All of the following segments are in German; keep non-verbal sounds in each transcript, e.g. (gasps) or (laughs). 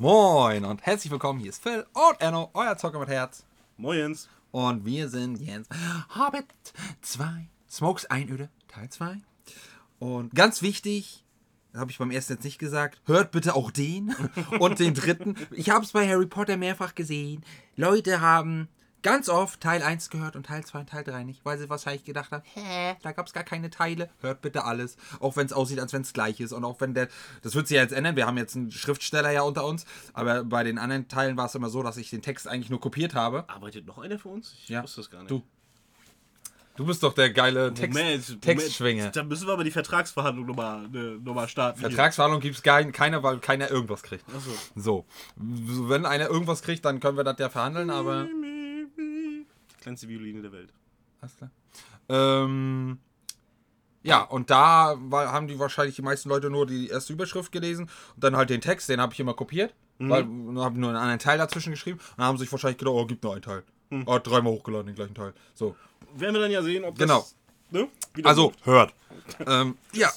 Moin und herzlich willkommen. Hier ist Phil und Enno, euer Zocker mit Herz. Moins. Und wir sind jetzt Hobbit 2, Smokes Einöde, Teil 2. Und ganz wichtig, habe ich beim ersten jetzt nicht gesagt, hört bitte auch den (laughs) und den dritten. Ich habe es bei Harry Potter mehrfach gesehen. Leute haben ganz oft Teil 1 gehört und Teil 2 und Teil 3 nicht, weil sie wahrscheinlich gedacht haben, hä, da gab es gar keine Teile. Hört bitte alles, auch wenn es aussieht, als wenn es gleich ist und auch wenn der, das wird sich ja jetzt ändern, wir haben jetzt einen Schriftsteller ja unter uns, aber bei den anderen Teilen war es immer so, dass ich den Text eigentlich nur kopiert habe. Arbeitet noch einer für uns? Ich Ja. wusste das gar nicht. Du. Du bist doch der geile Text, Moment, Textschwinge. Moment. Da müssen wir aber die Vertragsverhandlung nochmal ne, noch mal starten. Vertragsverhandlung gibt es keiner, weil keiner irgendwas kriegt. Achso. So, wenn einer irgendwas kriegt, dann können wir das ja verhandeln, aber... Kleinste Violine der Welt. Alles klar. Ähm, ja, und da war, haben die wahrscheinlich die meisten Leute nur die erste Überschrift gelesen und dann halt den Text, den habe ich immer kopiert, weil habe nur einen anderen Teil dazwischen geschrieben und dann haben sich wahrscheinlich gedacht, oh, gibt nur einen Teil. Oh, dreimal hochgeladen, den gleichen Teil. So. Werden wir dann ja sehen, ob das... Genau. Ne? Wieder Also, gut. hört. ähm, (laughs) ja,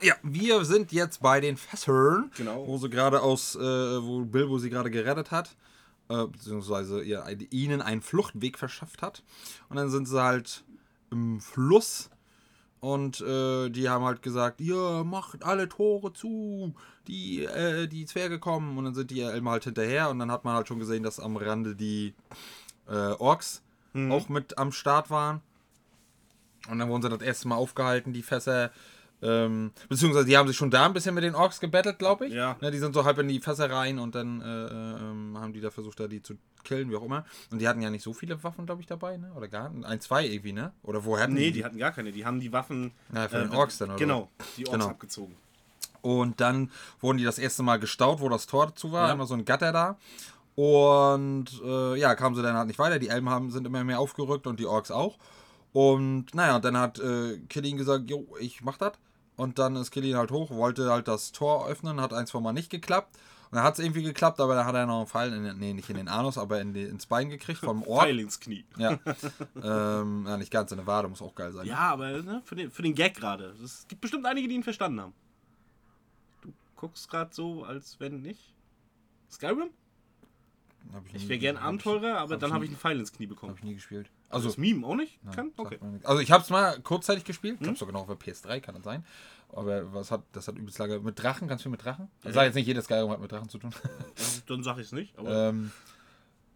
ja, wir sind jetzt bei den Fässern, Genau. wo sie gerade aus, äh, wo Bilbo sie gerade gerettet hat, äh, beziehungsweise ihr, ihnen einen Fluchtweg verschafft hat. Und dann sind sie halt im Fluss und äh, die haben halt gesagt, ihr macht alle Tore zu, die, äh, die Zwerge kommen. Und dann sind die Elmer halt hinterher und dann hat man halt schon gesehen, dass am Rande die äh, Orks auch mit am Start waren. Und dann wurden sie das erste Mal aufgehalten, die Fässer. Ähm, beziehungsweise die haben sich schon da ein bisschen mit den Orks gebettelt, glaube ich. Ja. Ne, die sind so halb in die Fässer rein und dann äh, ähm, haben die da versucht, da die zu killen, wie auch immer. Und die hatten ja nicht so viele Waffen, glaube ich, dabei, ne? Oder gar ein, zwei irgendwie, ne? Oder wo hatten Nee, die hatten gar keine. Die haben die Waffen... Na, von den Orks dann, oder? Genau, die Orks Genau. abgezogen. Und dann wurden die das erste Mal gestaut, wo das Tor zu war, Ja. immer so ein Gatter da. Und äh, ja, kamen sie dann halt nicht weiter. Die Elben haben, sind immer mehr aufgerückt und die Orks auch. Und naja, dann hat äh, Killin gesagt, jo, ich mach das. Und dann ist Killin halt hoch, wollte halt das Tor öffnen, hat eins von mal nicht geklappt. Und dann hat es irgendwie geklappt, aber dann hat er noch einen Pfeil, in den, nee, nicht in den Anus, aber in die, ins Bein gekriegt vom Ork. Pfeil ins Knie. Ja. ähm, ja, nicht ganz, in der Wade muss auch geil sein. Ja, aber ne, für, den, für den Gag gerade. Es gibt bestimmt einige, die ihn verstanden haben. Du guckst gerade so, als wenn nicht. Skyrim? Ich Ich wäre gern Abenteurer, aber hab dann habe ich einen Pfeil ins Knie bekommen. Hab ich nie gespielt. Also Also, das Meme auch nicht? Nein, Okay. Also ich habe es mal kurzzeitig gespielt. Ich glaube sogar noch auf der PS3, kann das sein. Aber was hat, das hat übelst lange. Mit Drachen, ganz viel mit Drachen. Ich sage jetzt nicht, jedes Skyrim hat mit Drachen zu tun. (laughs) Dann sag ich es nicht. Aber ähm,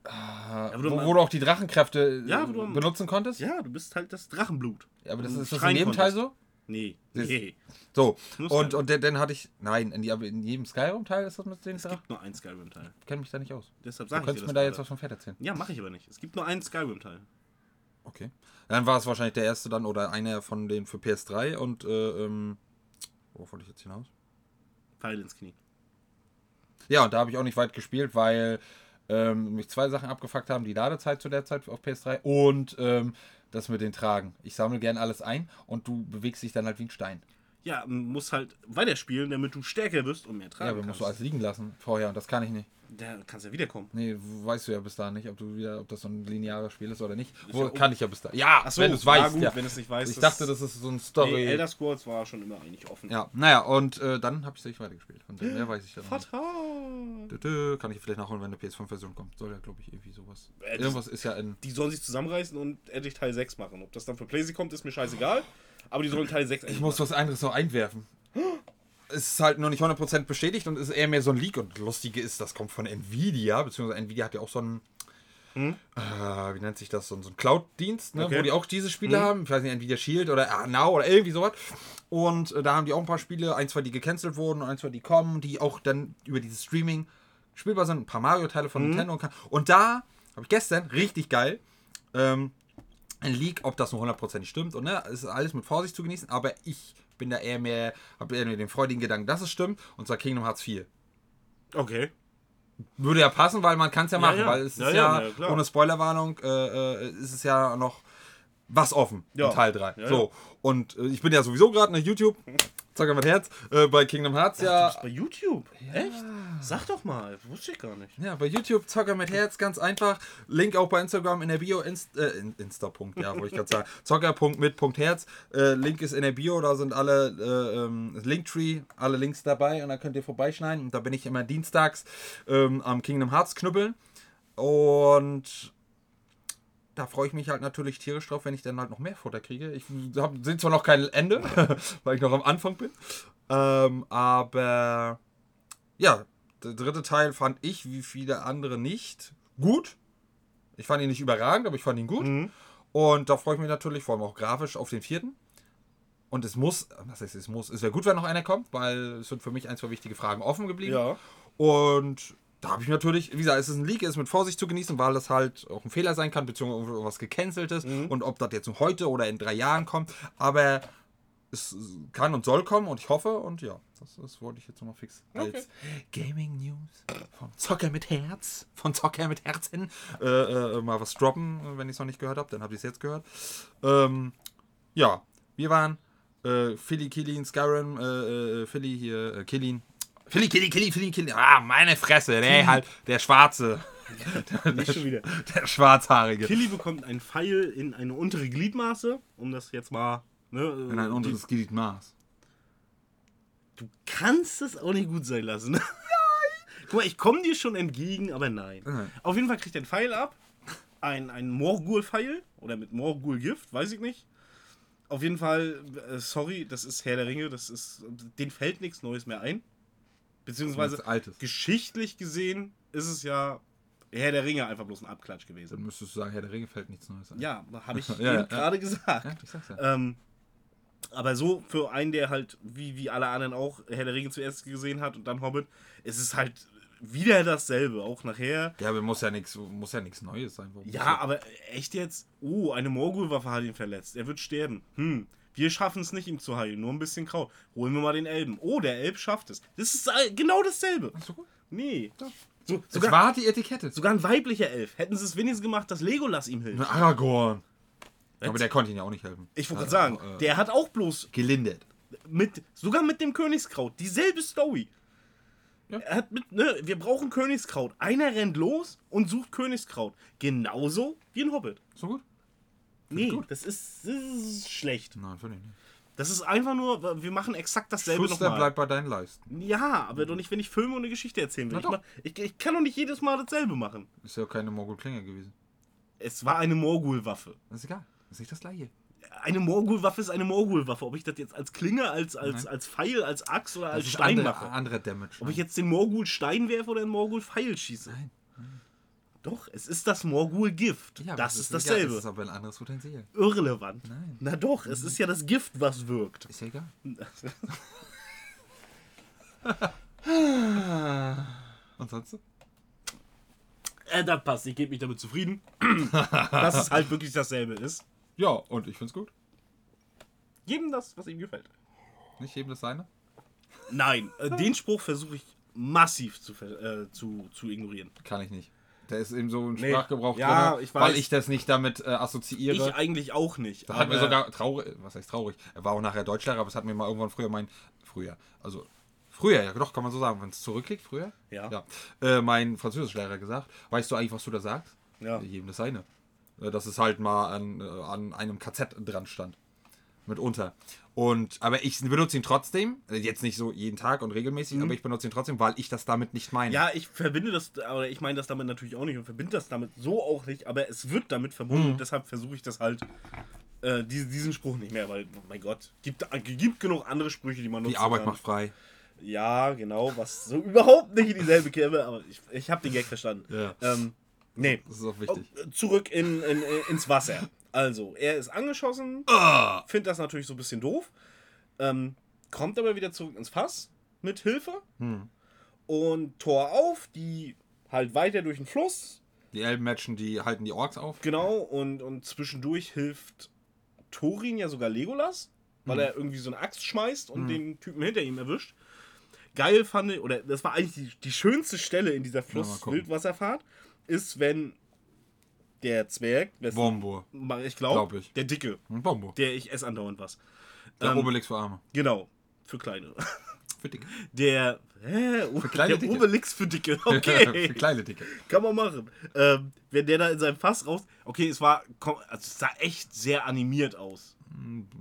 du wo, wo du auch die Drachenkräfte Ja, äh, du- benutzen konntest. ja, du bist halt das Drachenblut. Ja, aber das ist das in jedem Teil so? Nee. Nee. So. Und, sein. und dann, hatte ich. Nein, in, die, aber in jedem Skyrim-Teil ist das mit den Es Drachen. gibt nur einen Skyrim-Teil. Ich kenne mich da nicht aus. Deshalb Du sage ich dir könntest mir da jetzt was vom Pferd erzählen. Ja, mache ich aber nicht. Es gibt nur einen Skyrim-Teil. Okay. Dann war es wahrscheinlich der erste dann oder einer von den für PS3 und äh, ähm, worauf wollte ich jetzt hinaus? Pfeil ins Knie. Ja, und da habe ich auch nicht weit gespielt, weil ähm, mich zwei Sachen abgefuckt haben. Die Ladezeit zu der Zeit auf PS3 und ähm, das mit den Tragen. Ich sammle gern alles ein und du bewegst dich dann halt wie ein Stein. Ja, muss halt weiterspielen, damit du stärker wirst und mehr tragen Ja, aber kannst. musst du alles liegen lassen vorher und das kann ich nicht. Da kannst ja wiederkommen. Nee, weißt du ja bis dahin nicht, ob du wieder, ob das so ein lineares Spiel ist oder nicht. Ist Wo, ja kann ich ja bis dahin. Ja, so, wenn du es weißt. gut, ja. wenn nicht weißt, Ich dachte, das ist so ein Story. Nee, Elder Scrolls war schon immer eigentlich offen. ja, naja, und äh, dann habe ich es nicht weitergespielt. Von dem her weiß ich dann noch nicht. Fatal. Dö, Kann ich vielleicht nachholen, wenn eine PS5-Version kommt. Soll ja, glaube ich, irgendwie sowas. Äh, Irgendwas ist ja in. Die sollen sich zusammenreißen und endlich Teil 6 machen. Ob das dann für PlayStation kommt, ist mir scheißegal. Aber die sollen Teil 6 Ich muss was anderes noch einwerfen. Es ist halt noch nicht 100% bestätigt und ist eher mehr so ein Leak. Und das Lustige ist, das kommt von Nvidia, beziehungsweise Nvidia hat ja auch so einen, äh, wie nennt sich das, so, einen- so einen Cloud-Dienst, ne, Okay. wo die auch diese Spiele haben. Ich weiß nicht, Nvidia Shield oder ah, Now oder irgendwie sowas. Und äh, da haben die auch ein paar Spiele, ein, zwei, die gecancelt wurden und ein, zwei, die kommen, die auch dann über dieses Streaming spielbar sind. Ein paar Mario-Teile von Nintendo. Und, und da habe ich gestern, richtig geil, ähm, ein Leak, ob das nur hundertprozentig stimmt. Und ne, es ist alles mit Vorsicht zu genießen, aber ich bin da eher mehr, habe eher den freudigen Gedanken, dass es stimmt. Und zwar Kingdom Hearts 4. Okay. Würde ja passen, weil man kann es ja Ja, machen, ja. weil es Ja, ist ja, ja, ja, ohne Spoilerwarnung, äh, äh, ist es ja noch was offen Ja. Teil 3. Ja, so, und äh, ich bin ja sowieso gerade in YouTube, Zocker mit Herz, äh, bei Kingdom Hearts Du ja. bist bei YouTube? Echt? Sag doch mal, wusste ich gar nicht. Ja, bei YouTube Zocker mit Herz, ganz einfach. Link auch bei Instagram in der Bio, Inst, äh, in- Insta. Punkt, ja, wollte ich gerade sagen. (laughs) Zocker.mit.herz. Äh, Link ist in der Bio, da sind alle äh, ähm, Linktree, alle Links dabei und da könnt ihr vorbeischneiden. Und da bin ich immer dienstags ähm, am Kingdom Hearts knüppeln. Und da freue ich mich halt natürlich tierisch drauf, wenn ich dann halt noch mehr Futter kriege. Ich sehe zwar noch kein Ende, (laughs) weil ich noch am Anfang bin. Ähm, aber ja, der dritte Teil fand ich, wie viele andere nicht, gut. Ich fand ihn nicht überragend, aber ich fand ihn gut. Mhm. Und da freue ich mich natürlich, vor allem auch grafisch, auf den vierten. Und es muss, was heißt es muss, es wäre gut, wenn noch einer kommt, weil es sind für mich ein, zwei wichtige Fragen offen geblieben. Ja. Und da habe ich natürlich, wie gesagt, es ist ein Leak, es ist mit Vorsicht zu genießen, weil das halt auch ein Fehler sein kann, beziehungsweise irgendwas gecancelt ist und ob das jetzt heute oder in drei Jahren kommt. Aber es kann und soll kommen und ich hoffe und ja, das, das wollte ich jetzt nochmal fix als Gaming News von Zocker mit Herz, von Zocker mit Herz hin, äh, äh, mal was droppen, wenn ich es noch nicht gehört habe, dann habe ich es jetzt gehört. Ähm, ja, wir waren äh, Philly, Killin, Skyrim, äh, äh, Philly hier, äh, Killin. Philly, Killy, Killy, Philly, Killy. Ah, meine Fresse. Nee, halt, der Schwarze. (laughs) Nicht schon wieder. Der Schwarzhaarige. Killy bekommt einen Pfeil in eine untere Gliedmaße, um das jetzt mal. Ne, In ein unteres Gliedmaß. Du kannst es auch nicht gut sein lassen. (laughs) Guck mal, ich komme dir schon entgegen, aber nein. Nein. Auf jeden Fall kriegt er einen Pfeil ab. Ein, ein Morgul-Pfeil. Oder mit Morgul-Gift, weiß ich nicht. Auf jeden Fall, äh, sorry, das ist Herr der Ringe. Das ist, denen fällt nichts Neues mehr ein. Beziehungsweise, geschichtlich gesehen ist es ja Herr der Ringe einfach bloß ein Abklatsch Dann gewesen. müsstest du sagen, Herr der Ringe fällt nichts Neues ein. Ja, habe ich (laughs) Ja, eben ja, gerade gesagt. Ja. Ähm, aber so für einen, der halt, wie, wie alle anderen auch, Herr der Ringe zuerst gesehen hat und dann Hobbit, ist es halt wieder dasselbe, auch nachher. Ja, aber muss ja nichts muss ja nichts Neues sein. Warum Ja, aber echt jetzt? Oh, eine Morgul-Waffe hat ihn verletzt. Er wird sterben. Hm. Wir schaffen es nicht, ihm zu heilen. Nur ein bisschen Kraut. Holen wir mal den Elben. Oh, der Elb schafft es. Das ist genau dasselbe. So gut. Nee. So, Das sogar, war die Etikette. sogar ein weiblicher Elf. Hätten sie es wenigstens gemacht, dass Legolas ihm hilft. Aragorn. Aber der konnte ihn ja auch nicht helfen. Ich wollte Also, gerade sagen, äh, der hat auch bloß gelindert. mit, sogar mit dem Königskraut, dieselbe Story. Ja. Er hat mit, ne, wir brauchen Königskraut. Einer rennt los und sucht Königskraut. Genauso wie ein Hobbit. So gut? Nee, gut. das ist, das ist schlecht. Nein, finde ich nicht. Das ist einfach nur, wir machen exakt dasselbe Schuster nochmal. bleibt bei deinen Leisten. Ja, aber doch nicht, wenn ich Filme und eine Geschichte erzählen will. Ich, mach, ich, ich kann doch nicht jedes Mal dasselbe machen. Ist ja keine Morgul-Klinge gewesen. Es war eine Morgul-Waffe. Ist egal. Das ist nicht das gleiche. Eine Morgul-Waffe ist eine Morgul-Waffe. Ob ich das jetzt als Klinge, als, als, als Pfeil, als Axt oder als Das ist Stein andere, mache. andere Damage. Ob ich jetzt den Morgul Stein werfe oder den Morgul Pfeil schieße. Nein. Doch, es ist das Morgul Gift. Ja, das ist dasselbe. Das ist aber ein anderes Utensil. Irrelevant. Nein. Na doch, es ist ja das Gift, was wirkt. Ist ja egal. (laughs) Und sonst? Äh, das passt, ich gebe mich damit zufrieden. (clears throat) dass es halt wirklich dasselbe ist. Ja, und ich find's gut. Jedem das, was ihm gefällt. Nicht jedem das seine. Nein, äh, den Spruch versuche ich massiv zu, äh, zu, zu ignorieren. Kann ich nicht. Der ist eben so im Nee. Sprachgebrauch Ja, drin, ich weil ich das nicht damit äh, Ich assoziiere. eigentlich auch nicht. Da hat mir sogar traurig, was heißt traurig? Er war auch nachher Deutschlehrer, aber es hat mir mal irgendwann früher mein, früher, also früher, ja doch, kann man so sagen, wenn es zurückliegt, früher, Ja. ja äh, mein Französischlehrer gesagt, weißt du eigentlich, was du da sagst? Ja. Jedem das seine. Äh, Dass es halt mal an, äh, an einem KZ dran stand. Mitunter. Und, aber ich benutze ihn trotzdem, äh, jetzt nicht so jeden Tag und regelmäßig, aber ich benutze ihn trotzdem, weil ich das damit nicht meine. Mhm. Ja, ich verbinde das, oder ich meine das damit natürlich auch nicht und verbinde das damit so auch nicht, aber es wird damit verbunden Mhm. und deshalb versuche ich das halt, äh, diesen, diesen Spruch nicht mehr, weil, oh mein Gott, gibt, gibt genug andere Sprüche, die man nutzen Die Arbeit kann. macht frei. Ja, genau, was so (laughs) überhaupt nicht in dieselbe Käme, aber ich, ich habe den Gag verstanden. Ja. Ähm, nee, Das ist auch wichtig. Oh, zurück in, in, in, ins Wasser. Also, er ist angeschossen, Ah! findet das natürlich so ein bisschen doof, ähm, kommt aber wieder zurück ins Fass mit Hilfe Hm. und Tor auf, die halt weiter durch den Fluss, Die Elben matchen, die halten die Orks auf. genau, und, und zwischendurch hilft Thorin ja sogar Legolas, weil er irgendwie so eine Axt schmeißt und den Typen hinter ihm erwischt. geil fand, ich, oder das war eigentlich die, die schönste Stelle in dieser mal gucken. Ist, wenn der Zwerg, Bombo. ich glaube, Glaub ich. der Dicke, Bombo. der ich esse andauernd was. Der ähm, Obelix für Arme. Genau, für kleine. Für dicke. Der, hä? kleine der Dicke. Obelix für Dicke, (laughs) okay. für kleine Dicke. Kann man machen. Ähm, wenn der da in seinem Fass raus. Okay, es war. Also es sah echt sehr animiert aus.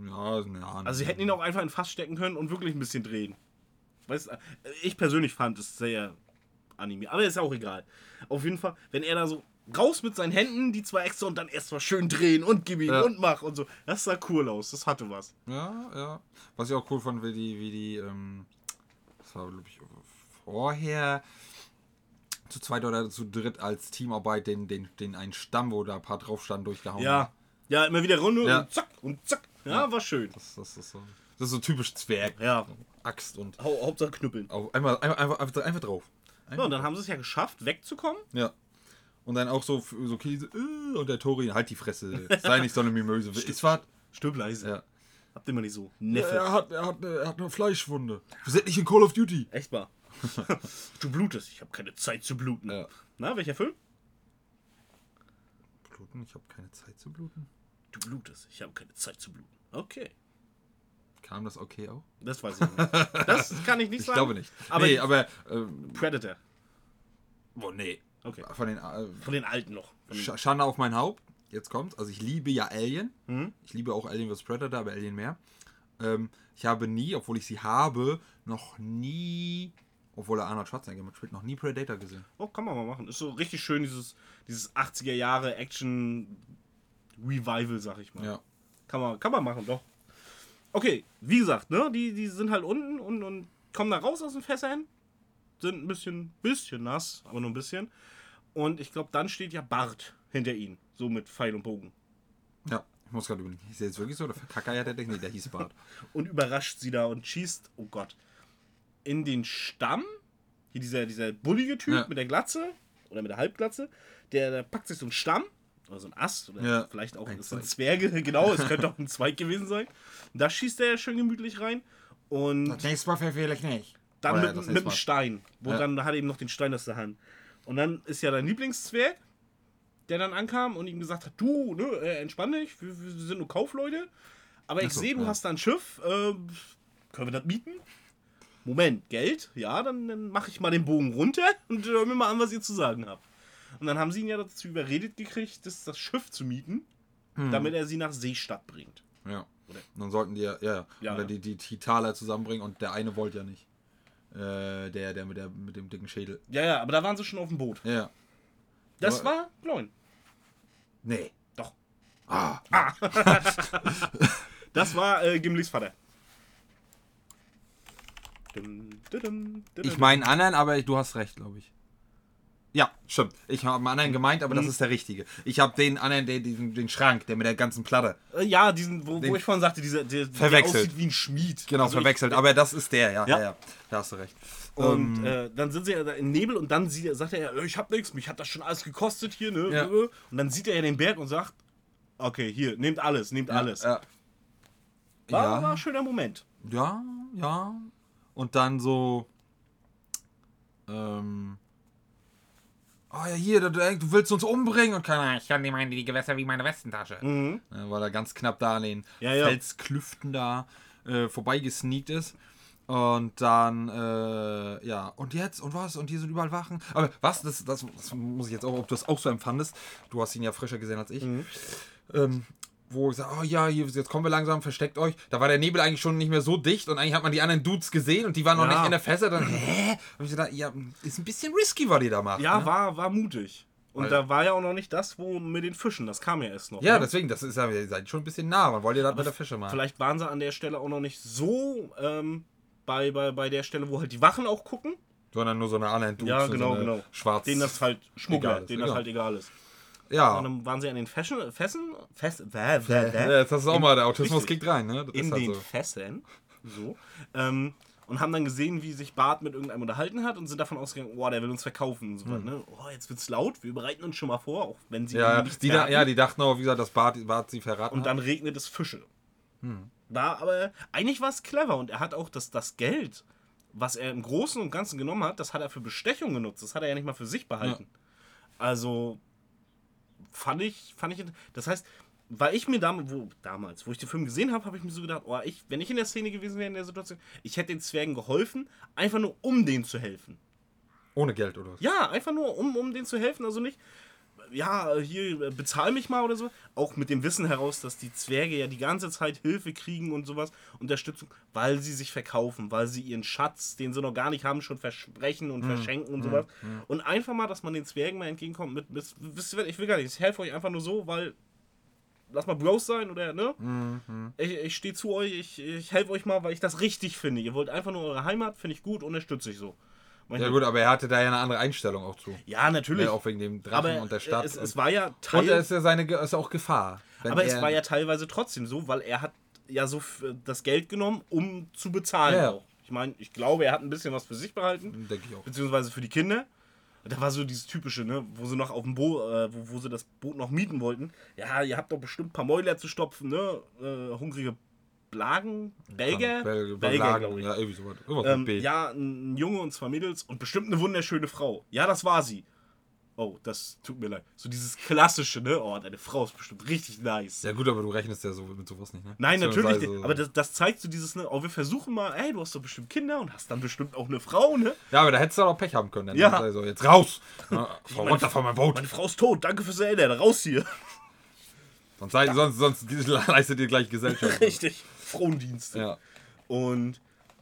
Ja, ja. Also sie hätten ihn auch einfach in ein Fass stecken können und wirklich ein bisschen drehen. Weißt ich persönlich fand es sehr animiert. Aber ist auch egal. Auf jeden Fall, wenn er da so raus mit seinen Händen, die zwei extra und dann erst mal schön drehen und gib ihm Ja. und mach und so. Das sah cool aus. Das hatte was. Ja, ja. Was ich auch cool fand, wie die, wie die, ähm, das war, glaube ich, vorher zu zweit oder zu dritt als Teamarbeit den, den, den einen Stamm, wo da ein paar drauf standen, durchgehauen Ja. Ja, immer wieder Runde Ja. und zack und zack. Ja, war schön. Das, das, ist so, das ist so typisch Zwerg. Ja. Axt und Hau Hauptsache knüppeln. auf, einmal, einfach, einfach, einfach drauf. So, und dann haben sie es ja geschafft, wegzukommen. Ja. Und dann auch so, so Käse, äh, und der Tori, halt die Fresse, sei nicht so eine Mimöse. Ist was? (laughs) Stimmt leise. Ja. Habt ihr mal nicht so. Neffe. Er hat, er, hat, er hat eine Fleischwunde. Wir sind nicht in Call of Duty. Echt mal. (laughs) du blutest. Ich habe keine Zeit zu bluten. Ja. Na, welcher Film? Bluten? Ich habe keine Zeit zu bluten. Du blutest. Ich habe keine Zeit zu bluten. Okay. Kam das okay auch? Das weiß ich nicht. Das kann ich nicht (laughs) Ich sagen. glaube nicht. Aber nee, aber. Ähm, Predator. oh, nee. Okay. Von den. Äh, Von den alten noch. Sch Schande auf mein Haupt. Jetzt kommt's. Also, ich liebe ja Alien. Mhm. Ich liebe auch Alien vs. Predator, aber Alien mehr. Ähm, ich habe nie, obwohl ich sie habe, noch nie. Obwohl er Arnold Schwarzenegger mitspielt, noch nie Predator gesehen. oh, kann man mal machen. Ist so richtig schön, dieses, dieses 80er Jahre Action Revival, sag ich mal. Ja. Kann man, kann man machen, doch. Okay, wie gesagt, ne, die, die sind halt unten und, und kommen da raus aus den Fässern. Sind ein bisschen, bisschen nass, aber nur ein bisschen. Und ich glaube, dann steht ja Bart hinter ihnen. So mit Pfeil und Bogen. Ja. Ich muss gerade überlegen. Ist der jetzt wirklich so? Oder verkacker ja der Ding? Nee, der hieß Bart. (laughs) Und überrascht sie da und schießt, oh Gott, in den Stamm. Hier dieser, dieser bullige Typ Ja. mit der Glatze oder mit der Halbglatze. Der, der packt sich so einen Stamm oder so einen Ast oder Ja, vielleicht auch ein ein. Zwerge, (laughs) genau, es könnte auch ein Zweig gewesen sein. Und da schießt er schön gemütlich rein. Und nächste Mal verfehle ich nicht. dann Oder mit, das mit nächste einem. Stein. Wo Ja. dann hat er eben noch den Stein aus der Hand. Und dann ist ja dein Lieblingszwerg, der dann ankam und ihm gesagt hat, du, ne, äh, entspann dich, wir, wir sind nur Kaufleute. Aber ich so, sehe, du ja. hast da ein Schiff, ähm, können wir das mieten? Moment, Geld? Ja, dann, dann mache ich mal den Bogen runter und hör mir mal an, was ihr zu sagen habt. Und dann haben sie ihn ja dazu überredet gekriegt, das, das Schiff zu mieten, Hm. damit er sie nach Seestadt bringt. Ja. Oder- dann sollten die ja, ja, Ja, oder ja. die, die Titaler zusammenbringen und der eine wollte ja nicht. Äh, der, der mit, der mit dem dicken Schädel. Ja, ja, aber da waren sie schon auf dem Boot. Ja. Das Aber- war Gloin. Nee. Doch. Ah. (laughs) Das war äh, Gimlis Vater. Ich meine anderen, aber du hast recht, glaube ich. Ja, stimmt. Ich habe einen anderen gemeint, aber das Mhm. ist der richtige. Ich habe den anderen, den, den, den Schrank, der mit der ganzen Platte. Äh, ja, diesen, wo, Den- wo ich vorhin sagte, dieser, der, der Verwechselt. aussieht wie ein Schmied. Genau, Also ich- verwechselt. aber das ist der, ja. Ja. Ja. Da hast du recht. Und Ähm, äh, dann sind sie ja da im Nebel und dann sieht, sagt er, ja, ich hab nichts, mich hat das schon alles gekostet hier, ne? Ja. Und dann sieht er ja den Berg und sagt, okay, hier, nehmt alles, nehmt alles. Ja, War, ja. war ein schöner Moment. ja, ja. Und dann so. Ähm. Oh ja, hier, du, du willst uns umbringen und keiner. Ich kann dir meine die Gewässer wie meine Westentasche. Mhm. Ja, weil er ganz knapp da an den Ja, ja. Felsklüften da äh, vorbeigesneakt ist. Und dann, äh, ja, und jetzt, und was? Und hier sind überall Wachen. Aber was, das, das, das muss ich jetzt auch, ob du das auch so empfandest. Du hast ihn ja frischer gesehen als ich. Mhm. Ähm, wo ich sage, oh ja, hier, jetzt kommen wir langsam, versteckt euch. Da war der Nebel eigentlich schon nicht mehr so dicht und eigentlich hat man die anderen Dudes gesehen und die waren noch Ja. nicht in der Fässer. Dann, hä? Und ich gedacht, ja, ist ein bisschen risky, was ihr da macht. Ja, ne? war, war mutig. Und Weil- da war ja auch noch nicht das, wo mit den Fischen, das kam ja erst noch. Ja, ne? deswegen, das ist ja, ihr seid schon ein bisschen nah. Man wollt ihr das mit der Fische machen. Vielleicht waren sie an der Stelle auch noch nicht so ähm, bei, bei, bei der Stelle, wo halt die Wachen auch gucken. sondern nur so eine anderen Dudes. Ja, so genau, eine genau. Schwarz. Denen das halt ist, denen das ja. halt egal ist. Ja. Und dann waren sie an den Fashion, Fessen, Fest, (laughs) ja, jetzt hast du auch mal, der Autismus Richtig. kickt rein, ne? Das in halt den so. Fässern. So. Ähm, und haben dann gesehen, wie sich Bart mit irgendeinem unterhalten hat und sind davon ausgegangen, oh, der will uns verkaufen. Und so, ne? Oh, jetzt wird's laut, wir bereiten uns schon mal vor, auch wenn sie. Ja, nichts die, da, merken. ja, die dachten auch, wie gesagt, dass Bart, Bart sie verraten Und hat. dann regnet es Fische. Hm. War aber, eigentlich war es clever und er hat auch das, das Geld was er im Großen und Ganzen genommen hat, das hat er für Bestechung genutzt. Das hat er ja nicht mal für sich behalten. Also fand ich, fand ich, das heißt, weil ich mir damals, wo, damals, wo ich den Film gesehen habe, habe ich mir so gedacht, oh, ich, wenn ich in der Szene gewesen wäre in der Situation, ich hätte den Zwergen geholfen, einfach nur um denen zu helfen. Ohne Geld oder was? Ja, einfach nur um, um denen zu helfen, also nicht, ja, hier, äh, bezahl mich mal oder so. Auch mit dem Wissen heraus, dass die Zwerge ja die ganze Zeit Hilfe kriegen und sowas, Unterstützung, weil sie sich verkaufen, weil sie ihren Schatz, den sie noch gar nicht haben, schon versprechen und verschenken und sowas. Und einfach mal, dass man den Zwergen mal entgegenkommt mit, mit wisst ihr ich will gar nicht, ich helfe euch einfach nur so, weil lass mal Bros sein oder ne? Ich, ich stehe zu euch, ich, ich helfe euch mal, weil ich das richtig finde. Ihr wollt einfach nur eure Heimat, finde ich gut, unterstütze ich so. Manche- Ja gut, aber er hatte da ja eine andere Einstellung auch zu. ja, natürlich. Ja, auch wegen dem Drachen aber und der Stadt. Es, es war ja Teil. und es ist ja seine ist auch Gefahr. aber es war ja teilweise trotzdem so, weil er hat ja so das Geld genommen, um zu bezahlen Ja. auch. Ich meine, ich glaube, er hat ein bisschen was für sich behalten, Denke ich auch. beziehungsweise für die Kinder. Da war so dieses typische, ne, wo sie noch auf dem Boot, äh, wo, wo sie das Boot noch mieten wollten. Ja, ihr habt doch bestimmt ein paar Mäuler zu stopfen, ne? Äh, hungrige Blagen, Belgier, Bel Belgier, Belagen, glaube ich. Ja, irgendwie sowas. Irgendwas Ähm, mit B. ja, ein Junge und zwei Mädels und bestimmt eine wunderschöne Frau. Ja, das war sie. Oh, das tut mir leid. So dieses klassische, ne? Oh, deine Frau ist bestimmt richtig nice. Ja gut, aber du rechnest ja so mit sowas nicht, ne? Nein, natürlich nicht. Aber das, das zeigt so dieses, ne? Oh, wir versuchen mal, ey, du hast doch bestimmt Kinder und hast dann bestimmt auch eine Frau, ne? Ja, aber da hättest du auch Pech haben können. Dann Ja. Also, jetzt raus! (laughs) Ja, fahr runter von meinem Boot! Meine Frau ist tot, danke fürs Erinnern, raus hier. Sonst, sei, sonst, sonst leistet ihr gleich Gesellschaft. (laughs) Richtig. Frauendienste. Ja. Und,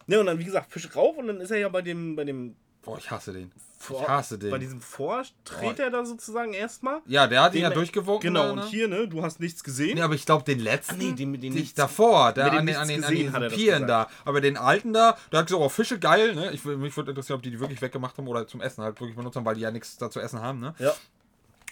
ne, und dann, wie gesagt, Fisch rauf und dann ist er ja bei dem, bei dem, Boah, ich hasse den. Vor- ich hasse den. bei diesem Vortreter da sozusagen erstmal. ja, der hat ihn Den- ja durchgewunken. Genau, da, und ne? hier, ne, du hast nichts gesehen. Nee, aber ich glaube, den letzten. Ah, nee, den mit den die- nichts- davor, der an den, an den, an den er Pieren da. Aber den alten da, der hat gesagt, oh, Fische geil, ne? Ich, mich würde interessieren, ob die die wirklich weggemacht haben oder zum Essen halt wirklich benutzt haben, weil die ja nichts da zu essen haben, ne? Ja.